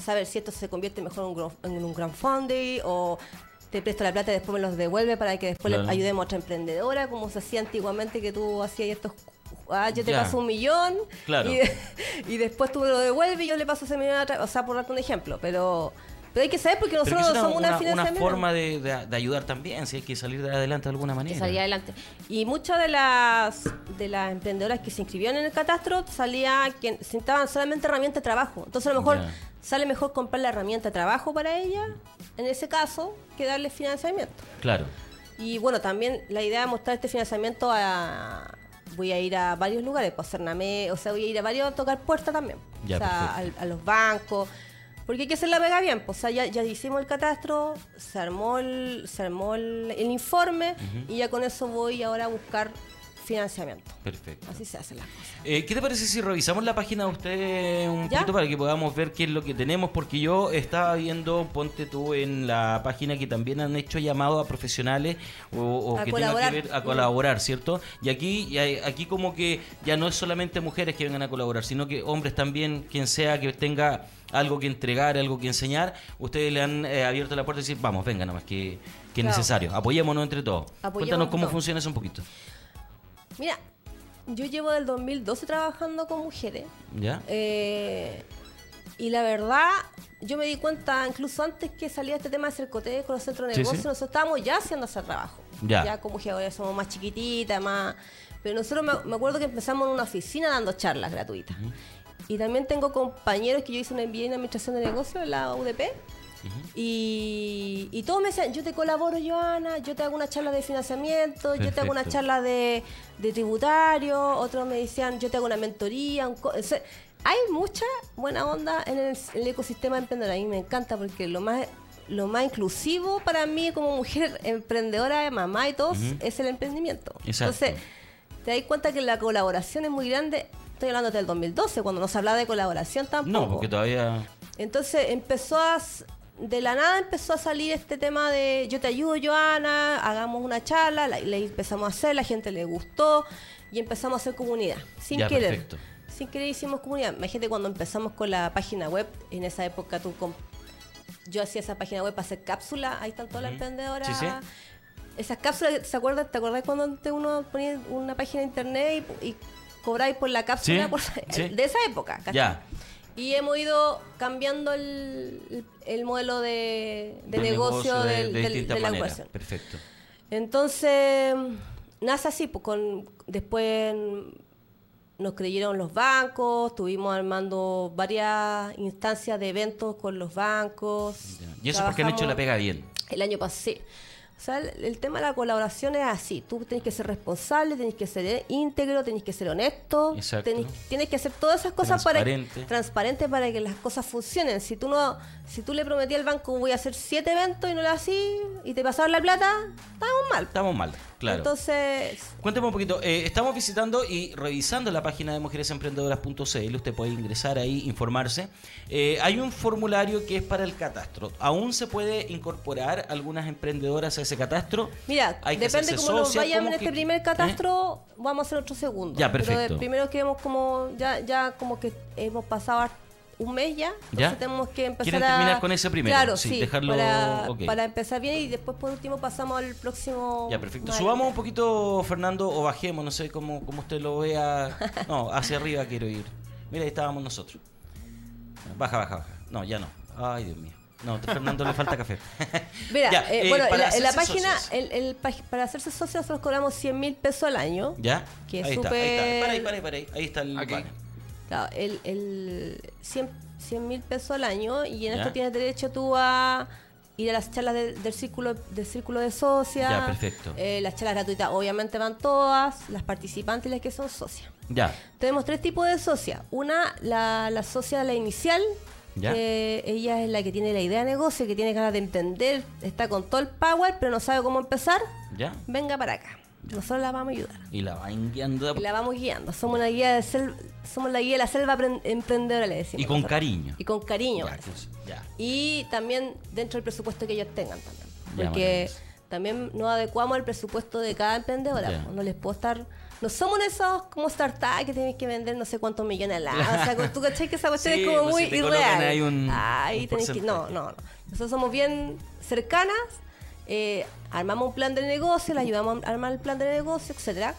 saber si esto se convierte mejor en un, crowdfunding o te presto la plata y después me los devuelve para que después Claro. le ayudemos a otra emprendedora, como se hacía antiguamente que tú hacías estos... Ah, yo te Ya. paso un millón Claro. y, y después tú me lo devuelves y yo le paso ese millón a otra, o sea, por darte un ejemplo, pero, pero hay que saber porque nosotros que somos una, una, una financiamiento. forma de, de- de ayudar también, si hay que salir de adelante de alguna que manera. salía adelante. Y muchas de las de las emprendedoras que se inscribieron en el catastro salía que necesitaban solamente herramienta de trabajo. Entonces a lo mejor sale mejor comprar la herramienta de trabajo para ella, en ese caso, que darle financiamiento. Claro. Y bueno, también la idea de mostrar este financiamiento a voy a ir a varios lugares, pues Cernamé, o sea, voy a ir a varios a tocar puertas también. Ya, o sea, al- a, los bancos. Porque hay que hacer la pega bien, pues, o sea, ya, ya hicimos el catastro, se armó el, se armó el, el informe y ya con eso voy ahora a buscar financiamiento. Perfecto. Así se hacen las cosas. Eh, ¿Qué te parece si revisamos la página de usted un ¿Ya? poquito para que podamos ver qué es lo que tenemos? Porque yo estaba viendo, ponte tú en la página que también han hecho llamado a profesionales o, o A que colaborar. tengan que ver a Mm. colaborar, ¿cierto? Y aquí, y aquí como que ya no es solamente mujeres que vengan a colaborar, sino que hombres también, quien sea que tenga algo que entregar, algo que enseñar, ustedes le han eh, abierto la puerta y decir, vamos, venga nomás, que, que es necesario, apoyémonos entre todos. Apoyémonos Cuéntanos cómo funciona eso un poquito. Mira, yo llevo del 2012 trabajando con mujeres. ¿Ya? eh, y la verdad, yo me di cuenta, incluso antes que salía este tema de cercoteo con los centros de Sí, negocio, sí. nosotros estábamos ya haciendo ese trabajo. Ya. como mujeres somos más chiquititas, más... Pero nosotros me, me acuerdo que empezamos en una oficina dando charlas gratuitas. Y también tengo compañeros que yo hice una MBA en Administración de Negocios en la UDP. y, y todos me decían, yo te colaboro, Joana, yo te hago una charla de financiamiento, yo te hago una charla de, de tributario, otros me decían, yo te hago una mentoría. un o sea, hay mucha buena onda en el, el ecosistema emprendedor. A mí me encanta porque lo más lo más inclusivo para mí como mujer emprendedora, mamá y todos, es el emprendimiento. Exacto. Entonces, te das cuenta que la colaboración es muy grande. Estoy hablando del 2012, cuando no se hablaba de colaboración tampoco. No, porque todavía... Entonces empezó a, de la nada empezó a salir este tema de yo te ayudo, Joana, hagamos una charla, la, la empezamos a hacer, la gente le gustó y empezamos a hacer comunidad, sin Ya, querer. perfecto. Sin querer hicimos comunidad. Imagínate cuando empezamos con la página web, en esa época tú com- yo hacía esa página web para hacer cápsulas, ahí están todas las Ujú. emprendedoras. Sí, sí. Esas cápsulas, ¿se acuerdan? ¿Te acordás cuando uno ponía una página de internet y, y cobráis por la cápsula? Sí, Por- sí. De esa época, ¿cachai? Ya. Y hemos ido cambiando el, el modelo de, negocio, de- del- de del- distintas de la educación. Perfecto. Entonces, nace así, pues con, después nos creyeron los bancos, estuvimos armando varias instancias de eventos con los bancos. Ya. Y eso porque han hecho la pega bien. el año pasado, sí. O sea, el, el tema de la colaboración es así. Tú tienes que ser responsable, tienes que ser íntegro, tienes que ser honesto. Tenés- tienes que hacer todas esas cosas para Transparente. transparente para que las cosas funcionen. Si tú no, si tú le prometí al banco voy a hacer siete eventos y no lo hacís y te pasaron la plata, estamos mal. Estamos mal, claro. Entonces, Cuéntame un poquito. eh, estamos visitando y revisando la página de mujeresemprendedoras.cl. Usted puede ingresar ahí, informarse. Eh, hay un formulario que es para el catastro. ¿Aún se puede incorporar algunas emprendedoras a ese catastro? mira, Hay que depende cómo nos vayamos en ¿cómo este que- primer ¿Eh? catastro, vamos a hacer otro segundo. Ya, Pero perfecto. de primero queremos como, ya, ya como que hemos pasado un mes ya, ¿Ya? entonces tenemos que empezar ¿Quieren a... terminar con ese primero? Claro, Sí, sí, dejarlo- para, empezar bien y después por último pasamos al próximo... Ya, perfecto. Subamos un poquito, Fernando, o bajemos, no sé cómo, cómo usted lo vea. No, hacia arriba quiero ir. Mira, ahí estábamos nosotros. Baja, baja, baja. No, ya no. Ay, Dios mío. No, a Fernando le falta café. Mira, Ya, eh, eh, bueno, en la, en la hacerse página, socios. el, el para hacerse socio nosotros cobramos 100 mil pesos al año. ¿Ya? Que es ahí está, ahí está. súper- Para ahí, para ahí, para ahí. Ahí está el Aquí. Claro, el, el 100 mil pesos al año y en Ya. esto tienes derecho tú a ir a las charlas de- del círculo del círculo de socias. Ya, perfecto. Eh, las charlas gratuitas obviamente van todas, las participantes y las que son socias. Ya. Tenemos tres tipos de socias. Una, la, la socia la inicial, Ya. que ella es la que tiene la idea de negocio, que tiene ganas de entender, está con todo el power, pero no sabe cómo empezar. ¿Ya? Venga para acá. Nosotros la vamos a ayudar. Y la van guiando. Y la vamos guiando. Somos una guía de sel- somos la guía de la selva emprendedora, le decimos. Y con nosotros. cariño. Y con cariño. Ya, pues. Y también dentro del presupuesto que ellos tengan también. Porque también nos adecuamos al presupuesto de cada emprendedora. Pues, No les puedo estar... No somos esos como startups que tienes que vender no sé cuántos millones al año. O sea, tú cachai que esa cuestión Sí, es como pues, muy si te colocan irreal. un- Ahí un tenés que... No, no, no. Nosotros somos bien cercanas. eh, armamos un plan de negocio, le ayudamos a armar el plan de negocio, etcétera.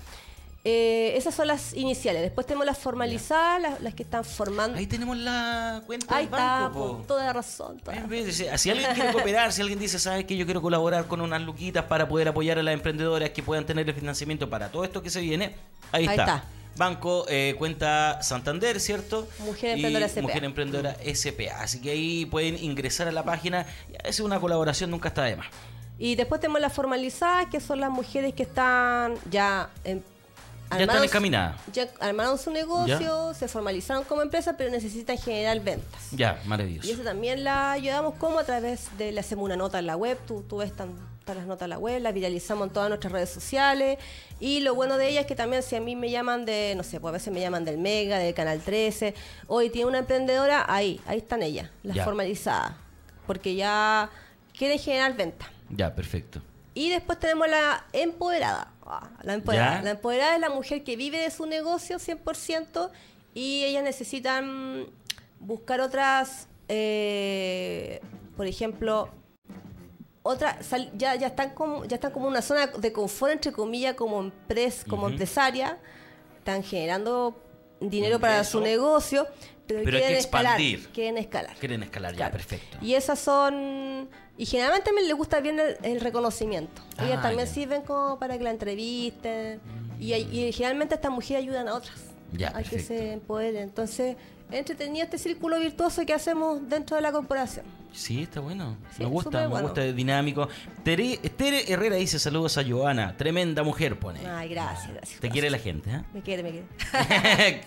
Eh, esas son las iniciales. Después tenemos las formalizadas, las, las que están formando. Ahí tenemos la cuenta Ahí del está, banco. con po. toda razón. toda En vez de- Si alguien quiere cooperar, si alguien dice, sabes que yo quiero colaborar con unas luquitas para poder apoyar a las emprendedoras que puedan tener el financiamiento para todo esto que se viene, ahí, Ahí está. está. Banco, eh, cuenta Santander, ¿cierto? Mujer Y Emprendedora SPA. Mujer Emprendedora SPA. Así que ahí pueden ingresar a la página. Y a veces una colaboración nunca está de más. Y después tenemos las formalizadas, que son las mujeres que están ya en, Ya están encaminadas. Ya armaron su negocio, se formalizaron como empresa, pero necesitan generar ventas. Ya, maravilloso. Y eso también la ayudamos como a través de, le hacemos una nota en la web, tú, tú ves tan, están las notas a la web, las viralizamos en todas nuestras redes sociales. Y lo bueno de ella es que también si a mí me llaman de, no sé, pues a veces me llaman del Mega, del Canal 13, hoy tiene una emprendedora, ahí, ahí están ellas, las Ya. formalizadas. Porque ya quieren generar venta. Ya, perfecto. Y después tenemos la empoderada. Ah, la empoderada. La empoderada es la mujer que vive de su negocio 100% y ellas necesitan buscar otras, eh, por ejemplo, otra, sal- ya, ya están como ya están como una zona de confort entre comillas como empres, como empresaria, están generando dinero para su negocio, pero, Pero hay quieren que escalar, expandir. quieren escalar. Quieren escalar, ya, perfecto. Y esas son. Y generalmente también les gusta bien el, el reconocimiento. Ellas Ah, también ya. sirven como para que la entrevisten. Y, y generalmente estas mujeres ayudan a otras. Ya, a que se empoderen. Entonces, es entretenido este círculo virtuoso que hacemos dentro de la corporación. Sí, está bueno. Sí, me gusta, me bueno. gusta, es dinámico. Tere, Tere Herrera dice saludos a Joana. Tremenda mujer, pone. Ay, gracias, gracias. Te quiere la gente, ¿eh? Me quiere, me quiere. qué,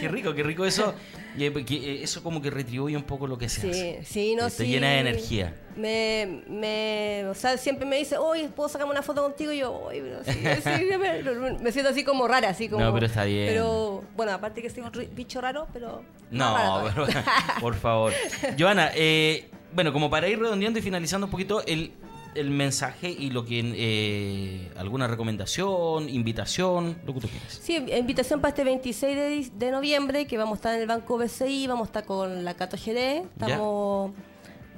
qué rico, qué rico eso. Eh, eh, eso como que retribuye un poco lo que se Sí, hace. sí, no, Te sí. llena de energía. Me, me, o sea, siempre me dice, oye, ¿puedo sacarme una foto contigo? Y yo, oye, pero sí, sí, me, me siento así como rara, así como... No, pero está bien. Pero, bueno, aparte que soy un bicho raro, pero... No, pero, por favor. Joana, eh, bueno, como para ir redondeando y finalizando un poquito el, el mensaje y lo que... eh, alguna recomendación, invitación, lo que tú quieras. Sí, invitación para este 26 de, de noviembre, que vamos a estar en el Banco BCI, vamos a estar con la Cato Jerez. Estamos,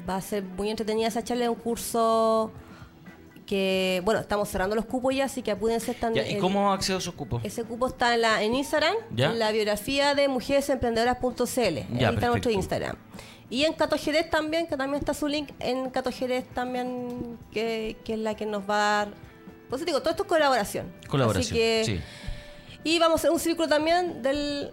va a ser muy entretenida esa charla, un curso que, bueno, estamos cerrando los cupos ya, así que apúrense. Están ¿Y el- cómo accedo a esos cupos? Ese cupo está en, la, en Instagram, Ya. en la biografía de mujeresemprendedoras.cl. Ahí está nuestro Instagram. Y en Cato Jerez también, que también está su link en Cato Jerez también, que, que es la que nos va a dar. Pues te digo, todo esto es colaboración. Colaboración, Así que, sí. Y vamos a hacer un círculo también del,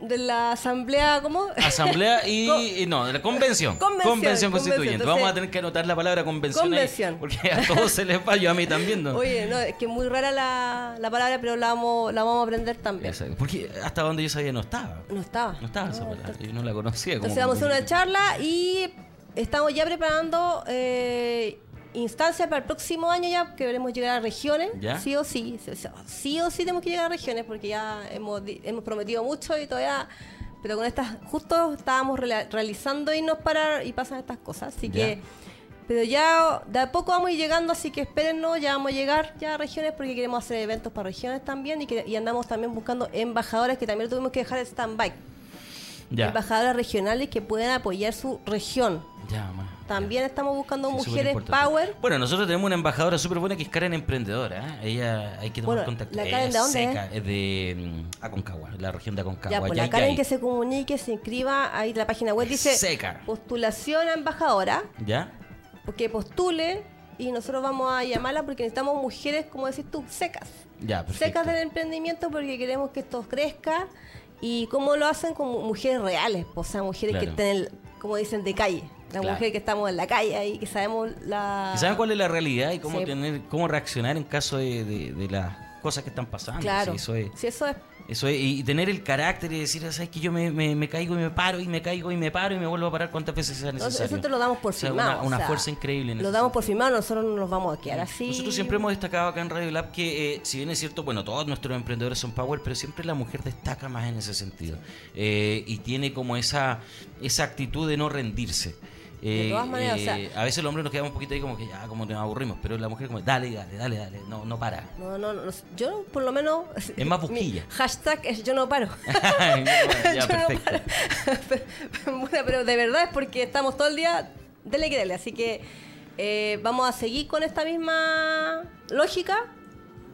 de la asamblea, ¿cómo? Asamblea y, no, de la convención. Convención, constituyente. convención. Entonces- Vamos a tener que anotar la palabra convención. ahí, Convención. porque a todos se les va, yo a mí también. ¿no? Oye, no, es que es muy rara la, la palabra, pero la vamos, la vamos a aprender también. Exacto, Porque hasta donde yo sabía no estaba. No estaba. No estaba esa palabra. Yo no la conocía. como Entonces vamos a hacer una charla y estamos ya preparando eh, instancias para el próximo año ya, que queremos llegar a regiones, ¿Ya? sí o sí, sí, o sí tenemos que llegar a regiones porque ya hemos, hemos prometido mucho y todavía, pero con estas, justo estábamos rela- realizando irnos para y pasan estas cosas, así Ya. que, pero ya de a poco vamos a ir llegando, así que espérennos, ya vamos a llegar ya a regiones porque queremos hacer eventos para regiones también y, que, y andamos también buscando embajadores que también tuvimos que dejar stand-by embajadoras regionales que puedan apoyar su región. Ya, También estamos buscando Sí, mujeres power. Bueno, nosotros tenemos una embajadora súper buena que es Karen Emprendedora. ¿eh? Ella hay que tomar Bueno, contacto. ¿la Ella Karen de dónde seca, es de mm, Aconcagua, la región de Aconcagua. Ya, pues la Karen que se comunique, se inscriba, ahí la página web dice Seca. postulación a embajadora, ¿Ya? porque postule y nosotros vamos a llamarla porque necesitamos mujeres, como decís tú, secas. Ya, perfecto. Secas del emprendimiento porque queremos que esto crezca y cómo lo hacen como mujeres reales, o sea, mujeres que Claro. estén, el- como dicen, de calle. La Claro. mujer que estamos en la calle ahí, que sabemos la... Que saben cuál es la realidad y cómo Sí. tener, cómo reaccionar en caso de, de- de las cosas que están pasando. Claro. Sí, eso es, eso es eso es, y tener el carácter y decir, sabes que yo me, me- me caigo y me paro y me caigo y me paro y me vuelvo a parar cuantas veces sea necesario. eso te lo damos por O sea, firmado. Una, una o sea, fuerza increíble. en Lo damos por sentido. firmado, nosotros no nos vamos a quedar así. Nosotros siempre hemos destacado acá en Radio Lab que, eh, si bien es cierto, bueno, todos nuestros emprendedores son power, pero siempre la mujer destaca más en ese sentido. Eh, y tiene como esa, esa actitud de no rendirse. De Eh, todas maneras, o sea- eh, a veces los hombres nos quedamos un poquito ahí como que ya, como nos aburrimos, pero la mujer como, dale, dale, dale, dale, no, no para. No, no, no, yo por lo menos... Es más busquilla. hashtag es yo no paro. ya, Yo no perfecto. paro. pero, bueno, pero de verdad es porque estamos todo el día, dele que dele. Así que eh, vamos a seguir con esta misma lógica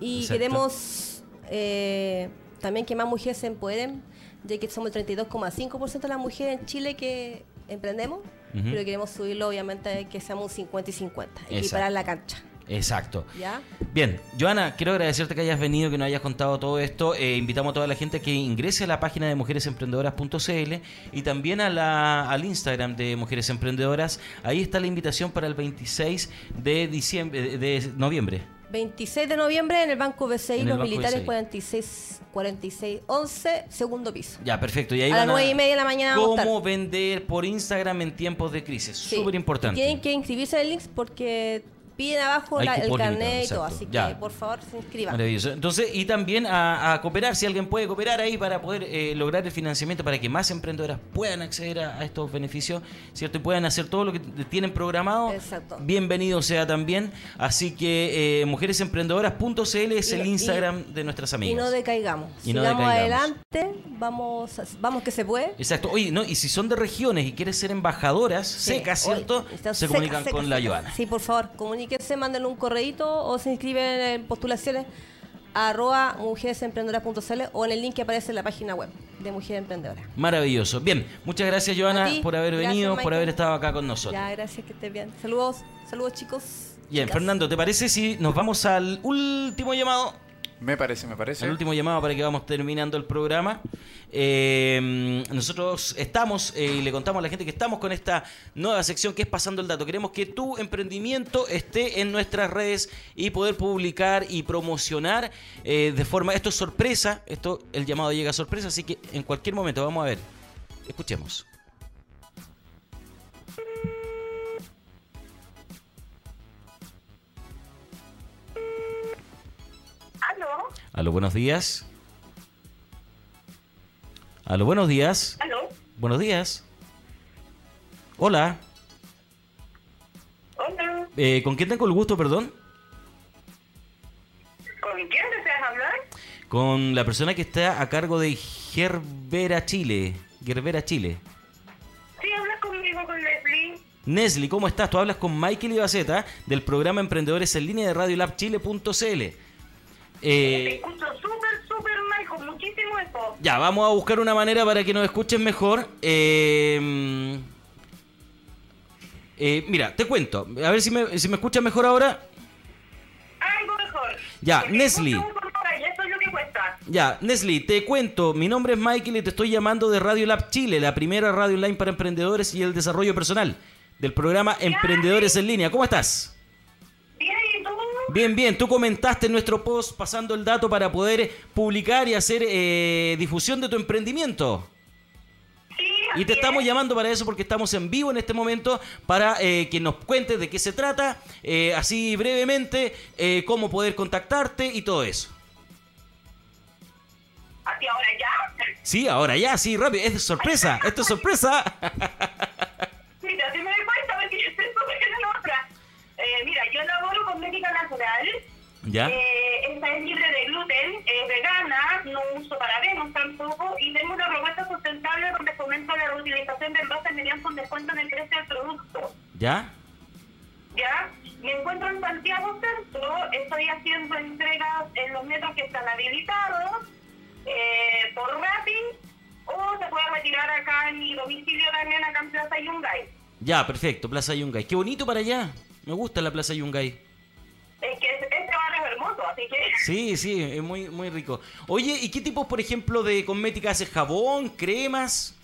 y Exacto. queremos eh, también que más mujeres se empoderen, ya que somos el 32,5% de las mujeres en Chile que emprendemos, Pero queremos subirlo obviamente que seamos un 50 y 50, Exacto. equiparar la cancha. Exacto. ¿Ya? Bien, Joana, quiero agradecerte que hayas venido, que nos hayas contado todo esto. Eh, invitamos a toda la gente que ingrese a la página de mujeresemprendedoras.cl y también a la, al Instagram de Mujeres Emprendedoras. Ahí está la invitación para el 26 de diciembre, de noviembre. 26 de noviembre en el Banco BCI, los Banco militares BCI. 46, 46, 11, segundo piso. Ya, perfecto. Y ahí A las van nueve y media de la mañana Cómo vender por Instagram en tiempos de crisis. Sí. Súper importante. Tienen que inscribirse en el link porque piden abajo la- el carnet y todo, así Ya. que por favor se inscriban. Maravilloso. Entonces, y también a, a cooperar, si alguien puede cooperar ahí para poder eh, lograr el financiamiento para que más emprendedoras puedan acceder a, a estos beneficios, ¿cierto? Y puedan hacer todo lo que tienen programado. Exacto. Bienvenido sea también. Así que eh, mujeresemprendedoras.cl es Y el y- Instagram de nuestras Y amigas. no decaigamos. Y no decaigamos. adelante, vamos, vamos que se puede. Exacto. Oye, no, y si son de regiones y quieren ser embajadoras Sí. secas, ¿cierto? Se comunican con la. Joana. Sí, por favor, comuníquense, manden un correíto o se inscriben en postulaciones arroba mujeresemprendedoras.cl o en el link que aparece en la página web de Mujer Emprendedora. Maravilloso. Bien, muchas gracias, Joana, A ti. por haber Gracias, venido, por haber estado acá con nosotros. Ya, gracias, que estés bien. Saludos, saludos chicos. Bien, chicas. Fernando, ¿te parece si nos vamos al último llamado? Me parece, me parece. El último llamado para que vamos terminando el programa. Eh, nosotros estamos, eh, y le contamos a la gente que estamos con esta nueva sección que es Pasando el Dato. Queremos que tu emprendimiento esté en nuestras redes y poder publicar y promocionar eh, de forma... Esto es sorpresa, esto el llamado llega a sorpresa, así que en cualquier momento vamos a ver. Escuchemos. ¿Aló? Buenos días. Aló, buenos días. ¿Aló? Buenos días. Hola. Hola. Eh, ¿Con quién tengo el gusto, perdón? ¿Con quién deseas hablar? Con la persona que está a cargo de Gerbera Chile. Gerbera Chile. Sí, hablas conmigo, con Leslie. Nesli, ¿cómo estás? Tú hablas con Michael Ibaceta del programa Emprendedores en línea de radiolabchile.cl. Te Eh, escucho súper, súper mal, con muchísimo eco. ya, vamos a buscar una manera para que nos escuchen mejor. Eh, eh, mira, te cuento. A ver si me, si me escuchas mejor ahora. Algo mejor. Ya, Porque cuesta. Ya, Nesli, te cuento, mi nombre es Michael y te estoy llamando de Radio Lab Chile, la primera radio online para emprendedores y el desarrollo personal del programa Emprendedores en línea. ¿Cómo estás? Bien. Bien, tú comentaste en nuestro post pasando el dato para poder publicar y hacer eh, difusión de tu emprendimiento. Sí, Y te estamos es. llamando para eso porque estamos en vivo en este momento para eh, que nos cuentes de qué se trata, eh, así brevemente, cómo poder contactarte y todo eso. ¿Así ahora ya? Sí, ahora ya, sí, rápido, es sorpresa, esto es sorpresa. Eh, mira, yo laboro con médica natural. ¿Ya? Eh, esta es libre de gluten, es vegana, no uso parabenos tampoco, y tengo una propuesta sustentable donde fomento la reutilización de envases mediante un descuento en el precio del producto. ¿Ya? ¿Ya? Me encuentro en Santiago Centro, estoy haciendo entregas en los metros que están habilitados eh, por Rappi, o se puede retirar acá en mi domicilio también acá en Plaza Yungay. Ya, perfecto, Plaza Yungay. Qué bonito para allá. Me gusta la Plaza Yungay. Es que este barrio es hermoso, así que... Sí, sí, es muy, muy rico. Oye, ¿y qué tipos, por ejemplo, de cosmética haces? ¿Jabón? ¿Cremas?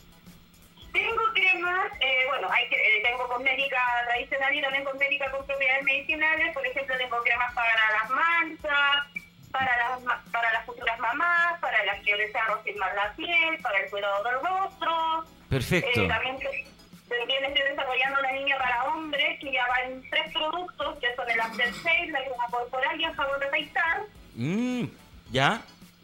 Tengo cremas, eh, bueno, hay que, eh, tengo cosmética tradicional y también cosmética con propiedades medicinales. Por ejemplo, tengo cremas para las manchas, para las, para las futuras mamás, para las que desean rostimar la piel, para el cuidado del rostro. Perfecto. Eh, también, también estoy desarrollando una línea para hombres que ya van tres productos, que son el aftershave, la crema corporal y el jabón de afeitar. Mm, ¿Ya?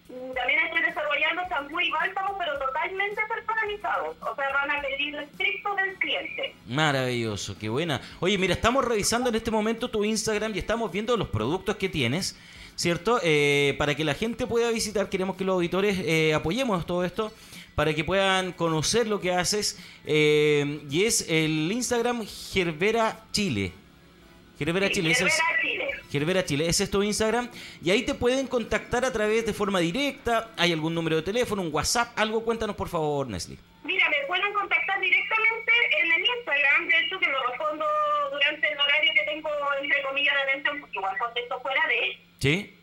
También estoy desarrollando shampoo y bálsamo, pero totalmente personalizados. O sea, van a pedir estricto del cliente. Maravilloso, qué buena. Oye, mira, estamos revisando en este momento tu Instagram y estamos viendo los productos que tienes, ¿cierto? Eh, para que la gente pueda visitar, queremos que los auditores eh, apoyemos todo esto, para que puedan conocer lo que haces. eh, y es el Instagram Gerbera Chile. Gerbera Chile, ese es... Chile. Gerbera Chile, ese es tu Instagram. Y ahí te pueden contactar a través de forma directa. ¿Hay algún número de teléfono, un WhatsApp? Algo, cuéntanos por favor, Nestle. Mira, me pueden contactar directamente en el Instagram. De hecho, que lo respondo durante el horario que tengo, entre comillas, de atención, porque igual contesto fuera de... ¿Sí?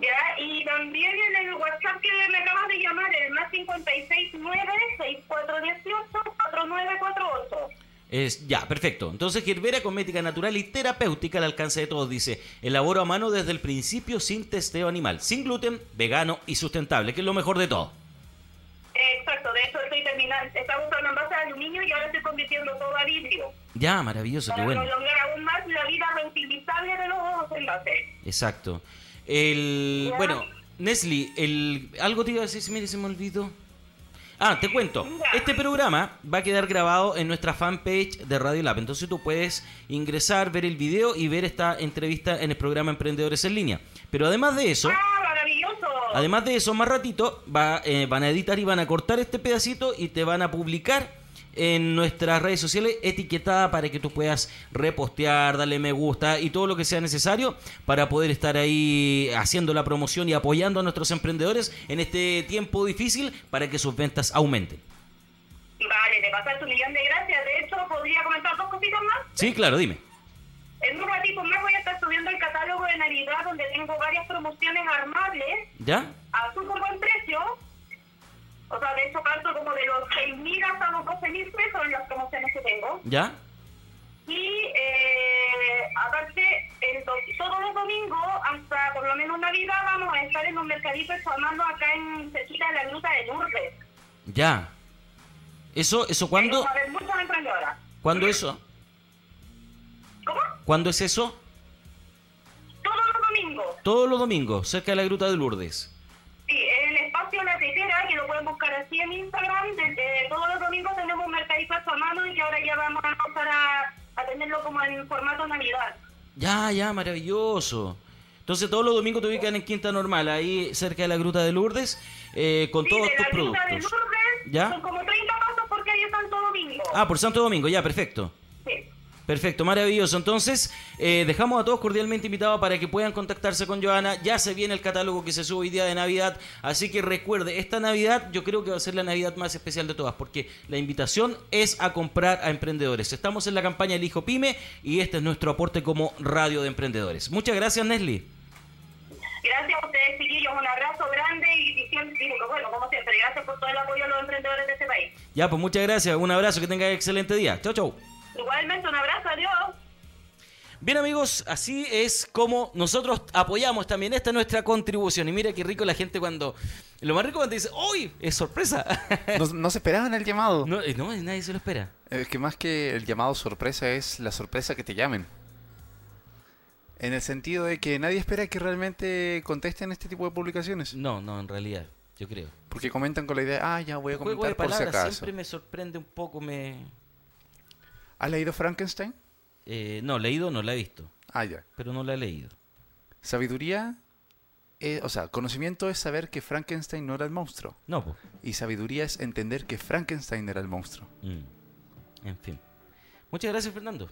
¿Ya? Y también en el WhatsApp que me acabas de llamar, el más 569-6418-4948. Es, ya, perfecto. Entonces, Gerbera Cosmética Natural y Terapéutica al alcance de todos, dice. Elaboro a mano desde el principio sin testeo animal, sin gluten, vegano y sustentable, que es lo mejor de todo. Exacto. De hecho, estoy terminando, estaba usando envase de aluminio y ahora estoy convirtiendo todo a vidrio. Ya, maravilloso, qué Para bueno. prolongar aún más la vida reutilizable de los envases. Exacto. El, Ya. bueno, Nestle, el, algo te iba a decir, mire, se me olvidó. Ah, te cuento. Este programa va a quedar grabado en nuestra fanpage de Radio Lab. Entonces tú puedes ingresar, ver el video y ver esta entrevista en el programa Emprendedores en Línea. Pero además de eso, ¡Ah, maravilloso! además de eso, más ratito va, eh, van a editar y van a cortar este pedacito y te van a publicar en nuestras redes sociales etiquetada para que tú puedas repostear, darle me gusta y todo lo que sea necesario para poder estar ahí haciendo la promoción y apoyando a nuestros emprendedores en este tiempo difícil para que sus ventas aumenten. Vale, te pasaste un millón de gracias. De hecho, podría comentar dos cositas más. Sí, claro, dime. En un ratito más voy a estar subiendo el catálogo de Navidad donde tengo varias promociones armables ¿Ya? a súper buen precio. O sea, de hecho parto como de los 6.000 hasta los 12.000 pesos en las promociones que tengo. ¿Ya? Y eh, aparte, el todos los domingos, hasta por lo menos Navidad, vamos a estar en un mercadito formando acá en cerquita de la gruta de Lourdes. ¿Ya? ¿Eso, eso cuándo? Muchas emprendedoras. ¿Cuándo eso? ¿Cómo? ¿Cuándo es eso? Todos los domingos. Todos los domingos, cerca de la Gruta de Lourdes. Sí, el espacio La Tetera, que lo pueden buscar así en Instagram, desde todos los domingos tenemos un mercadito a mano y que ahora ya vamos a empezar a, a tenerlo como en formato Navidad. Ya, ya, maravilloso. Entonces todos los domingos te ubican en Quinta Normal, ahí cerca de la Gruta de Lourdes, eh, con Sí, todos de tus la gruta de productos. Lourdes ¿Ya? son como 30 pasos porque ahí es Santo Domingo. Ah, por Santo Domingo, ya, perfecto. Perfecto, maravilloso. Entonces, eh, dejamos a todos cordialmente invitados para que puedan contactarse con Joana. Ya se viene el catálogo que se sube hoy día de Navidad. Así que recuerde, esta Navidad yo creo que va a ser la Navidad más especial de todas, porque la invitación es a comprar a emprendedores. Estamos en la campaña El Hijo Pyme y este es nuestro aporte como radio de emprendedores. Muchas gracias, Nesli. Gracias a ustedes, chiquillos. Un abrazo grande y, siempre, bueno, como siempre, gracias por todo el apoyo a los emprendedores de este país. Ya, pues muchas gracias. Un abrazo, que tengan excelente día. Chau, chau. Igualmente, un abrazo. Adiós. Bien amigos, así es como nosotros apoyamos también. Esta es nuestra contribución. Y mira qué rico la gente cuando... Lo más rico cuando dice, ¡Uy! Es sorpresa. No, no se esperaban el llamado. no, eh, no, nadie se lo espera. Es que más que el llamado sorpresa es la sorpresa que te llamen. En el sentido de que nadie espera que realmente contesten este tipo de publicaciones. No, no, en realidad, yo creo. Porque comentan con la idea, ah, ya voy a El juego de comentar por si acaso. siempre me sorprende un poco. me ¿Has leído Frankenstein? eh, No, leído no la he visto, Ah, ya. pero no la he leído. Sabiduría, eh, o sea, conocimiento es saber que Frankenstein no era el monstruo. No, pues. Y sabiduría es entender que Frankenstein era el monstruo. Mm. En fin. Muchas gracias, Fernando.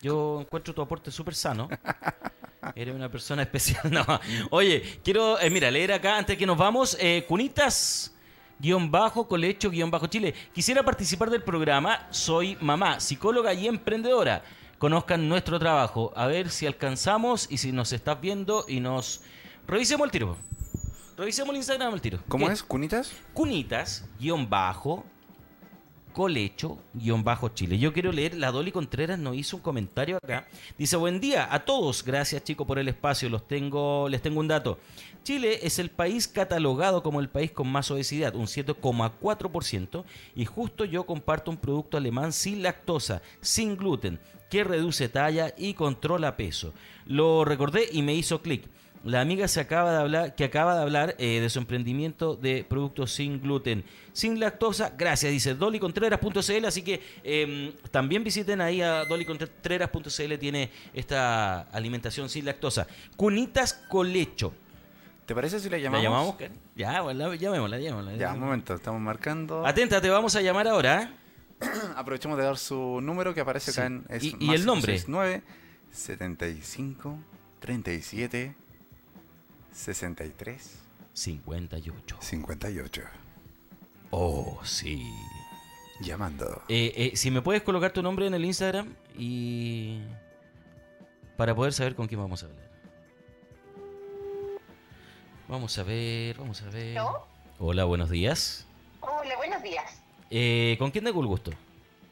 Yo encuentro tu aporte súper sano. Eres una persona especial. No. Oye, quiero, eh, mira, leer acá antes que nos vamos. eh, Cunitas. Guión bajo, colecho, guion bajo Chile. Quisiera participar del programa. Soy mamá, psicóloga y emprendedora. Conozcan nuestro trabajo. A ver si alcanzamos y si nos estás viendo y nos. Revisemos el tiro. Revisemos el Instagram el tiro. ¿Cómo ¿Qué? es? ¿Cunitas? Cunitas, guion bajo, colecho, guion bajo Chile. Yo quiero leer, la Dolly Contreras nos hizo un comentario acá. Dice, buen día a todos, gracias chicos por el espacio, los tengo, les tengo un dato. Chile es el país catalogado como el país con más obesidad, un 7,4%, y justo yo comparto un producto alemán sin lactosa, sin gluten, que reduce talla y controla peso. Lo recordé y me hizo clic. La amiga se acaba de hablar, que acaba de hablar eh, de su emprendimiento de productos sin gluten, sin lactosa. Gracias, dice dollycontreras.cl. Así que eh, también visiten ahí a dollycontreras.cl. Tiene esta alimentación sin lactosa. Cunitas Colecho. ¿Te parece si la ¿La llamamos? llamamos? Karen? Ya, bueno, la- llamémosla, llamémosla. Ya, un momento, estamos marcando. Atenta, te vamos a llamar ahora. ¿eh? Aprovechemos de dar su número que aparece Sí. acá en es Y- y el nombre. 9 75 37 63 58. 58. Oh, sí. Llamando. Eh, eh, si me puedes colocar tu nombre en el Instagram y para poder saber con quién vamos a hablar. Vamos a ver, vamos a ver. ¿No? Hola, buenos días. Hola, buenos días. Eh, ¿Con quién tengo el gusto?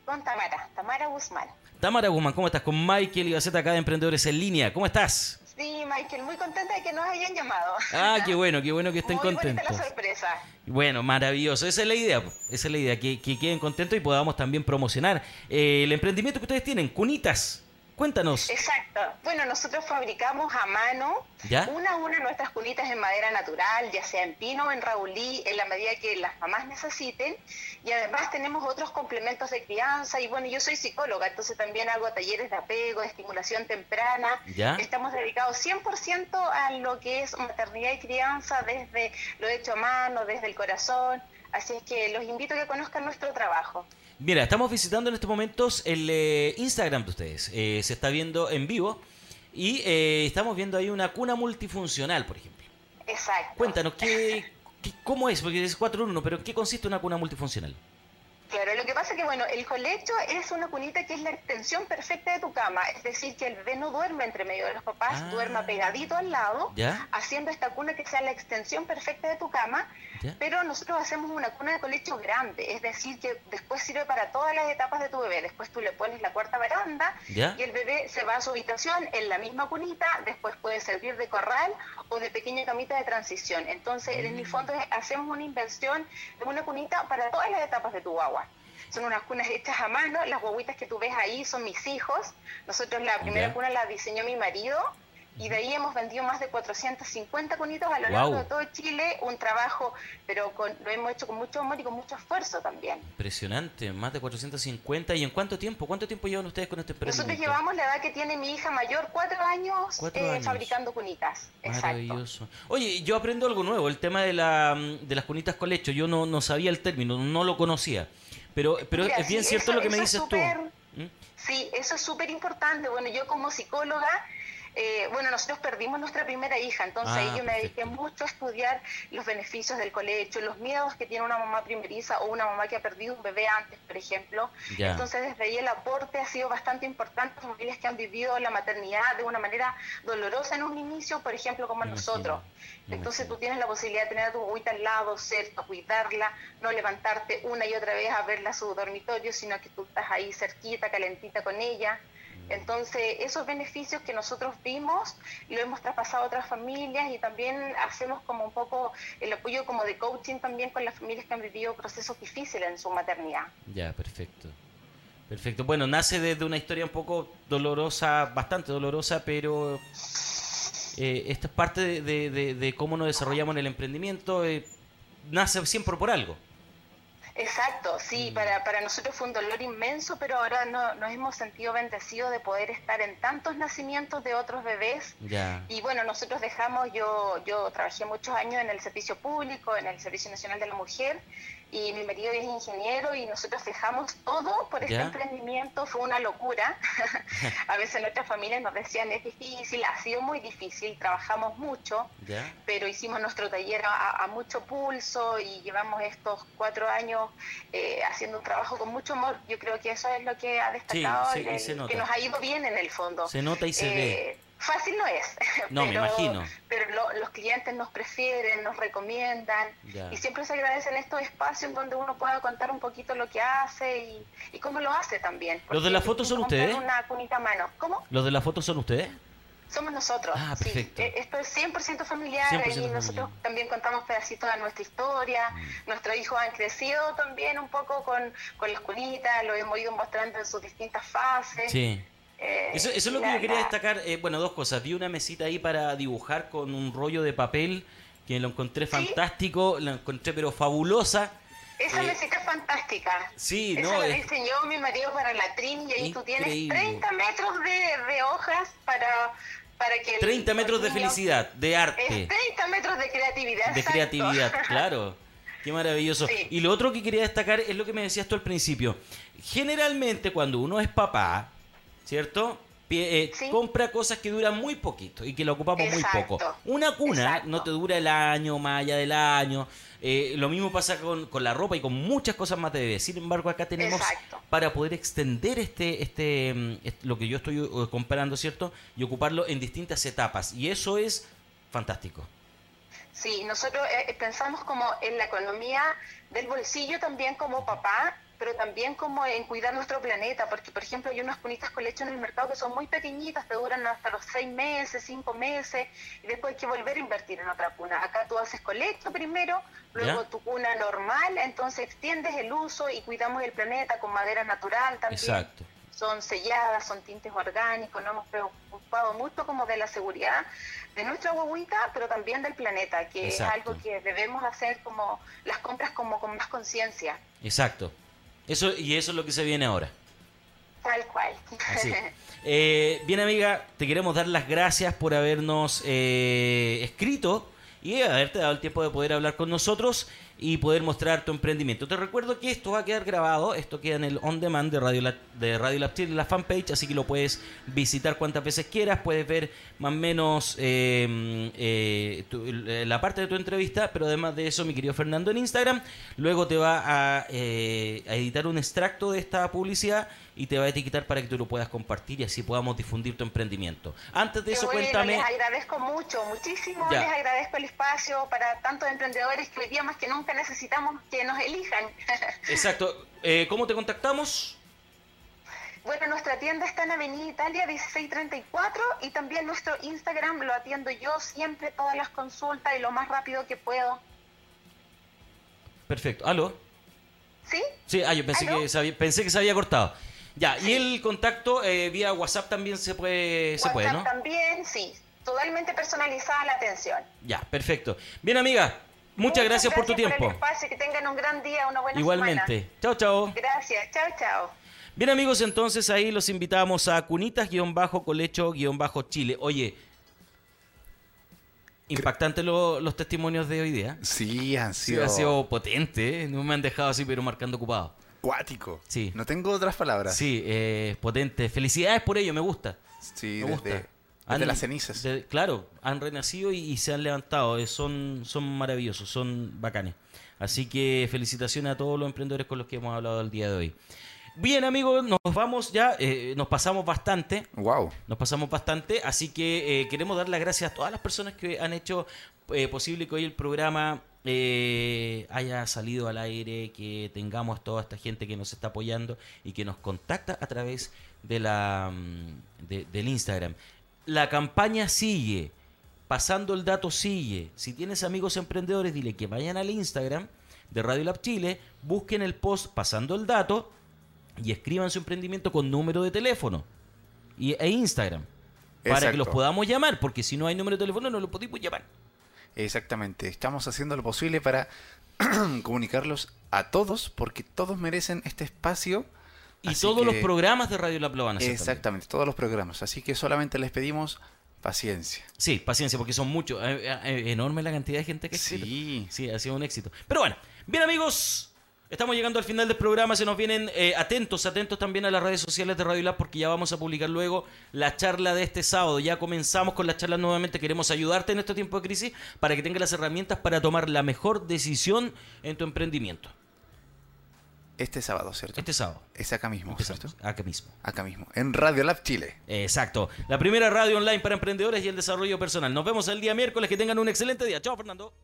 Con Tamara, Tamara Guzmán. Tamara Guzmán, ¿cómo estás? Con Michael y Gaceta acá de Emprendedores en Línea. ¿Cómo estás? Sí, Michael, muy contenta de que nos hayan llamado. Ah, qué bueno, qué bueno que estén muy contentos. la sorpresa. Bueno, maravilloso. Esa es la idea. Esa es la idea, que, que queden contentos y podamos también promocionar eh, el emprendimiento que ustedes tienen, Cunitas. Cuéntanos. Exacto. Bueno, nosotros fabricamos a mano ¿Ya? una a una nuestras cunitas en madera natural, ya sea en pino o en raulí, en la medida que las mamás necesiten. Y además tenemos otros complementos de crianza. Y bueno, yo soy psicóloga, entonces también hago talleres de apego, de estimulación temprana. ¿Ya? Estamos dedicados 100% a lo que es maternidad y crianza, desde lo hecho a mano, desde el corazón. Así es que los invito a que conozcan nuestro trabajo. Mira, estamos visitando en estos momentos el eh, Instagram de ustedes. Eh, se está viendo en vivo y eh, estamos viendo ahí una cuna multifuncional, por ejemplo. Exacto. Cuéntanos, ¿qué, qué- cómo es? Porque es 4 en 1, pero ¿en qué consiste una cuna multifuncional? Claro, lo que pasa es que, bueno, el colecho es una cunita que es la extensión perfecta de tu cama, es decir, que el bebé no duerme entre medio de los papás, Ah. duerma pegadito al lado, ¿Ya? haciendo esta cuna que sea la extensión perfecta de tu cama, ¿Ya? pero nosotros hacemos una cuna de colecho grande, es decir, que después sirve para todas las etapas de tu bebé, después tú le pones la cuarta baranda ¿Ya? y el bebé se va a su habitación en la misma cunita, después puede servir de corral o de pequeña camita de transición. Entonces, en el fondo es- hacemos una inversión de una cunita para todas las etapas de tu guagua. Son unas cunas hechas a mano, las guaguitas que tú ves ahí son mis hijos. Nosotros la primera cuna la diseñó mi marido y de ahí hemos vendido más de 450 cunitos a lo largo de todo Chile. Un trabajo, pero con- lo hemos hecho con mucho amor y con mucho esfuerzo también. Impresionante, más de 450. ¿Y en cuánto tiempo? ¿Cuánto tiempo llevan ustedes con este Nosotros emprendimiento? llevamos la edad que tiene mi hija mayor, cuatro años, Cuatro eh, años. fabricando cunitas. Exacto. Maravilloso. Oye, yo aprendo algo nuevo, el tema de, la, de las cunitas colecho. Yo no, no sabía el término, no lo conocía. Pero, pero Mira, es bien sí, cierto eso- lo que me dices es tú. ¿Mm? Sí, eso es súper importante. Bueno, yo como psicóloga, eh, bueno, nosotros perdimos nuestra primera hija, entonces Ah, ahí yo me dediqué mucho a estudiar los beneficios del colecho, los miedos que tiene una mamá primeriza o una mamá que ha perdido un bebé antes, por ejemplo. Ya. Entonces desde ahí el aporte ha sido bastante importante familias que han vivido la maternidad de una manera dolorosa en un inicio, por ejemplo, como nosotros. Entonces tú tienes la posibilidad de tener a tu agüita al lado, cerca, cuidarla, no levantarte una y otra vez a verla a su dormitorio, sino que tú estás ahí cerquita, calentita con ella. Entonces, esos beneficios que nosotros vimos lo hemos traspasado a otras familias y también hacemos como un poco el apoyo como de coaching también con las familias que han vivido procesos difíciles en su maternidad. Ya, perfecto. Perfecto. Bueno, nace desde una historia un poco dolorosa, bastante dolorosa, pero eh, esta es parte de cómo nos desarrollamos en el emprendimiento. eh, nace siempre por algo. Exacto, sí, para, para nosotros fue un dolor inmenso, pero ahora no, nos hemos sentido bendecidos de poder estar en tantos nacimientos de otros bebés. Y bueno, nosotros dejamos, yo, yo trabajé muchos años en el servicio público, en el Servicio Nacional de la Mujer, y mi marido es ingeniero y nosotros dejamos todo por este ¿Ya? emprendimiento, fue una locura. a veces nuestras familias nos decían es difícil, ha sido muy difícil, trabajamos mucho, Ya. pero hicimos nuestro taller a, a mucho pulso y llevamos estos cuatro años eh, haciendo un trabajo con mucho amor. Yo creo que eso es lo que ha destacado sí, se el- que nos ha ido bien en el fondo. Se nota y se Eh, ve. Fácil no es. No, me imagino. Pero lo- los clientes nos prefieren, nos recomiendan y siempre se agradecen estos espacios donde uno pueda contar un poquito lo que hace y, y cómo lo hace también. ¿Los de Porque la es foto son ustedes? Una cunita a mano. ¿Cómo? ¿Los de la foto son ustedes? Somos nosotros. Ah, sí. perfecto. Eh, Esto es 100% familiar 100% y nosotros familiar. Mm. también contamos pedacitos de nuestra historia. Nuestros hijos han crecido también un poco con, con las cunitas, lo hemos ido mostrando en sus distintas fases. Sí. Eh, Eso, eso es lo que la- yo quería destacar. eh, bueno, dos cosas. Vi una mesita ahí para dibujar con un rollo de papel que lo encontré fantástico, la encontré pero fabulosa. Esa Eh, mesita es fantástica. Sí, Esa no, la es- diseñó mi marido para la trin y ahí tú tienes Increíble. 30 metros de, de hojas para, para que... el- 30 metros de generosidad, de arte, Es 30 metros de creatividad. de exacto. creatividad, claro. Qué maravilloso. Sí. Y lo otro que quería destacar es lo que me decías tú al principio. Generalmente cuando uno es papá, ¿cierto? Eh, Sí. Compra cosas que duran muy poquito y que la ocupamos muy poco. Una cuna Exacto. no te dura el año, más allá del año. Eh, lo mismo pasa con, con la ropa y con muchas cosas más de bebé. Sin embargo, acá tenemos Exacto. para poder extender este, este, mm, lo que yo estoy eh, comprando, ¿cierto? Y ocuparlo en distintas etapas. Y eso es fantástico. Sí, nosotros eh, pensamos como en la economía del bolsillo también como papá pero también como en cuidar nuestro planeta, porque por ejemplo hay unas cunitas con leche en el mercado que son muy pequeñitas, te duran hasta los seis meses, cinco meses, y después hay que volver a invertir en otra cuna. Acá tú haces colecto primero, luego ¿Ya? tu cuna normal, entonces extiendes el uso y cuidamos el planeta con madera natural también. Exacto. Son selladas, son tintes orgánicos, nos hemos preocupado mucho como de la seguridad de nuestra guaguita, pero también del planeta, que Exacto. es algo que debemos hacer como las compras como con más conciencia, Exacto. Eso, y eso es lo que se viene ahora. tal cual. Así. Eh, bien, amiga, te queremos dar las gracias por habernos eh, escrito y haberte dado el tiempo de poder hablar con nosotros y poder mostrar tu emprendimiento. Te recuerdo que esto va a quedar grabado, esto queda en el on demand de Radio Lab, de Radio Lab Chile, la fanpage, así que lo puedes visitar cuantas veces quieras, puedes ver más o menos eh, eh, tu- la parte de tu entrevista, pero además de eso, mi querido Fernando, en Instagram, luego te va a, eh, a editar un extracto de esta publicidad y te va a etiquetar para que tú lo puedas compartir y así podamos difundir tu emprendimiento. Antes de Qué eso, bueno, cuéntame... Les agradezco mucho, muchísimo. Ya. Les agradezco el espacio para tantos emprendedores que hoy día más que nunca necesitamos que nos elijan. Exacto. Eh, ¿Cómo te contactamos? bueno, nuestra tienda está en Avenida Italia 1634 y también nuestro Instagram lo atiendo yo siempre, todas las consultas y lo más rápido que puedo. Perfecto. ¿Aló? ¿Sí? Sí, ah, yo pensé ¿Aló? que, se había, pensé que se había cortado. Ya, y el contacto eh, vía WhatsApp también se puede, se puede, WhatsApp ¿no? también, sí. Totalmente personalizada la atención. Ya, perfecto. Bien, amiga, muchas, gracias, por tu el tiempo. espacio, que tengan un gran día, una buena Igualmente. semana. Chao, chao. Gracias, chao, chao. Bien, amigos, entonces ahí los invitamos a Cunitas-Colecho-Chile. Oye, impactante lo- los testimonios de hoy día. Sí, han Sí, sido ha sido potente, ¿eh? no me han dejado así, pero marcando ocupado. cuático. Sí. No tengo otras palabras. Sí, eh, potente. Felicidades por ello, me gusta. Sí, Me gusta. desde, Han- las cenizas. de- claro, han renacido y, y se han levantado. eh, son, son maravillosos, son bacanes. Así que felicitaciones a todos los emprendedores con los que hemos hablado el día de hoy. Bien, amigos, nos vamos ya. eh, nos pasamos bastante. Wow. Nos pasamos bastante, así que eh, queremos dar las gracias a todas las personas que han hecho eh, posible que hoy el programa haya salido al aire, que tengamos toda esta gente que nos está apoyando y que nos contacta a través de la mm, de- del Instagram. La campaña sigue, pasando el dato sigue. Si tienes amigos emprendedores, dile que vayan al Instagram de Radio Lab Chile, busquen el post pasando el dato y escriban su emprendimiento con número de teléfono y, e Instagram. Para que los podamos llamar, porque si no hay número de teléfono no los podemos llamar. Exactamente. Estamos haciendo lo posible para comunicarlos a todos, porque todos merecen este espacio. Y Así todos los programas de Radio Lab lo van a hacer. también. Exactamente, todos los programas. Así que solamente les pedimos paciencia. Sí, paciencia, porque son muchos. Eh, eh, enorme la cantidad de gente que. Sí. Sí, ha sido un éxito. Pero bueno, bien amigos, estamos llegando al final del programa. Se nos vienen eh, atentos, atentos también a las redes sociales de Radio Lab porque ya vamos a publicar luego la charla de este sábado. Ya comenzamos con la charla nuevamente. Queremos ayudarte en este tiempo de crisis para que tengas las herramientas para tomar la mejor decisión en tu emprendimiento. Este sábado, ¿cierto? Este sábado. Es acá mismo, Empezamos. ¿cierto? Acá mismo. Acá mismo, en Radio Lab Chile. Exacto. La primera radio online para emprendedores y el desarrollo personal. Nos vemos el día miércoles. Que tengan un excelente día. Chao, Fernando.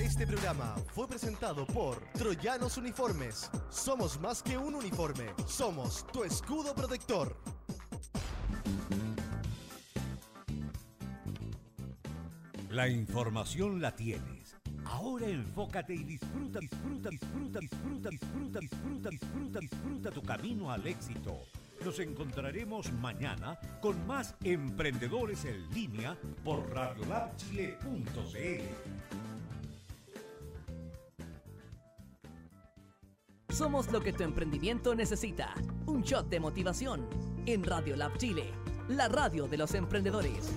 Este programa fue presentado por Troyanos Uniformes. Somos más que un uniforme, somos tu escudo protector. La información la tienes. Ahora enfócate y disfruta, disfruta, disfruta, disfruta, disfruta, disfruta, disfruta, disfruta tu camino al éxito. Nos encontraremos mañana con más emprendedores en línea por radiolabchile.cl. Somos lo que tu emprendimiento necesita. Un shot de motivación en Radio Lab Chile, la radio de los emprendedores.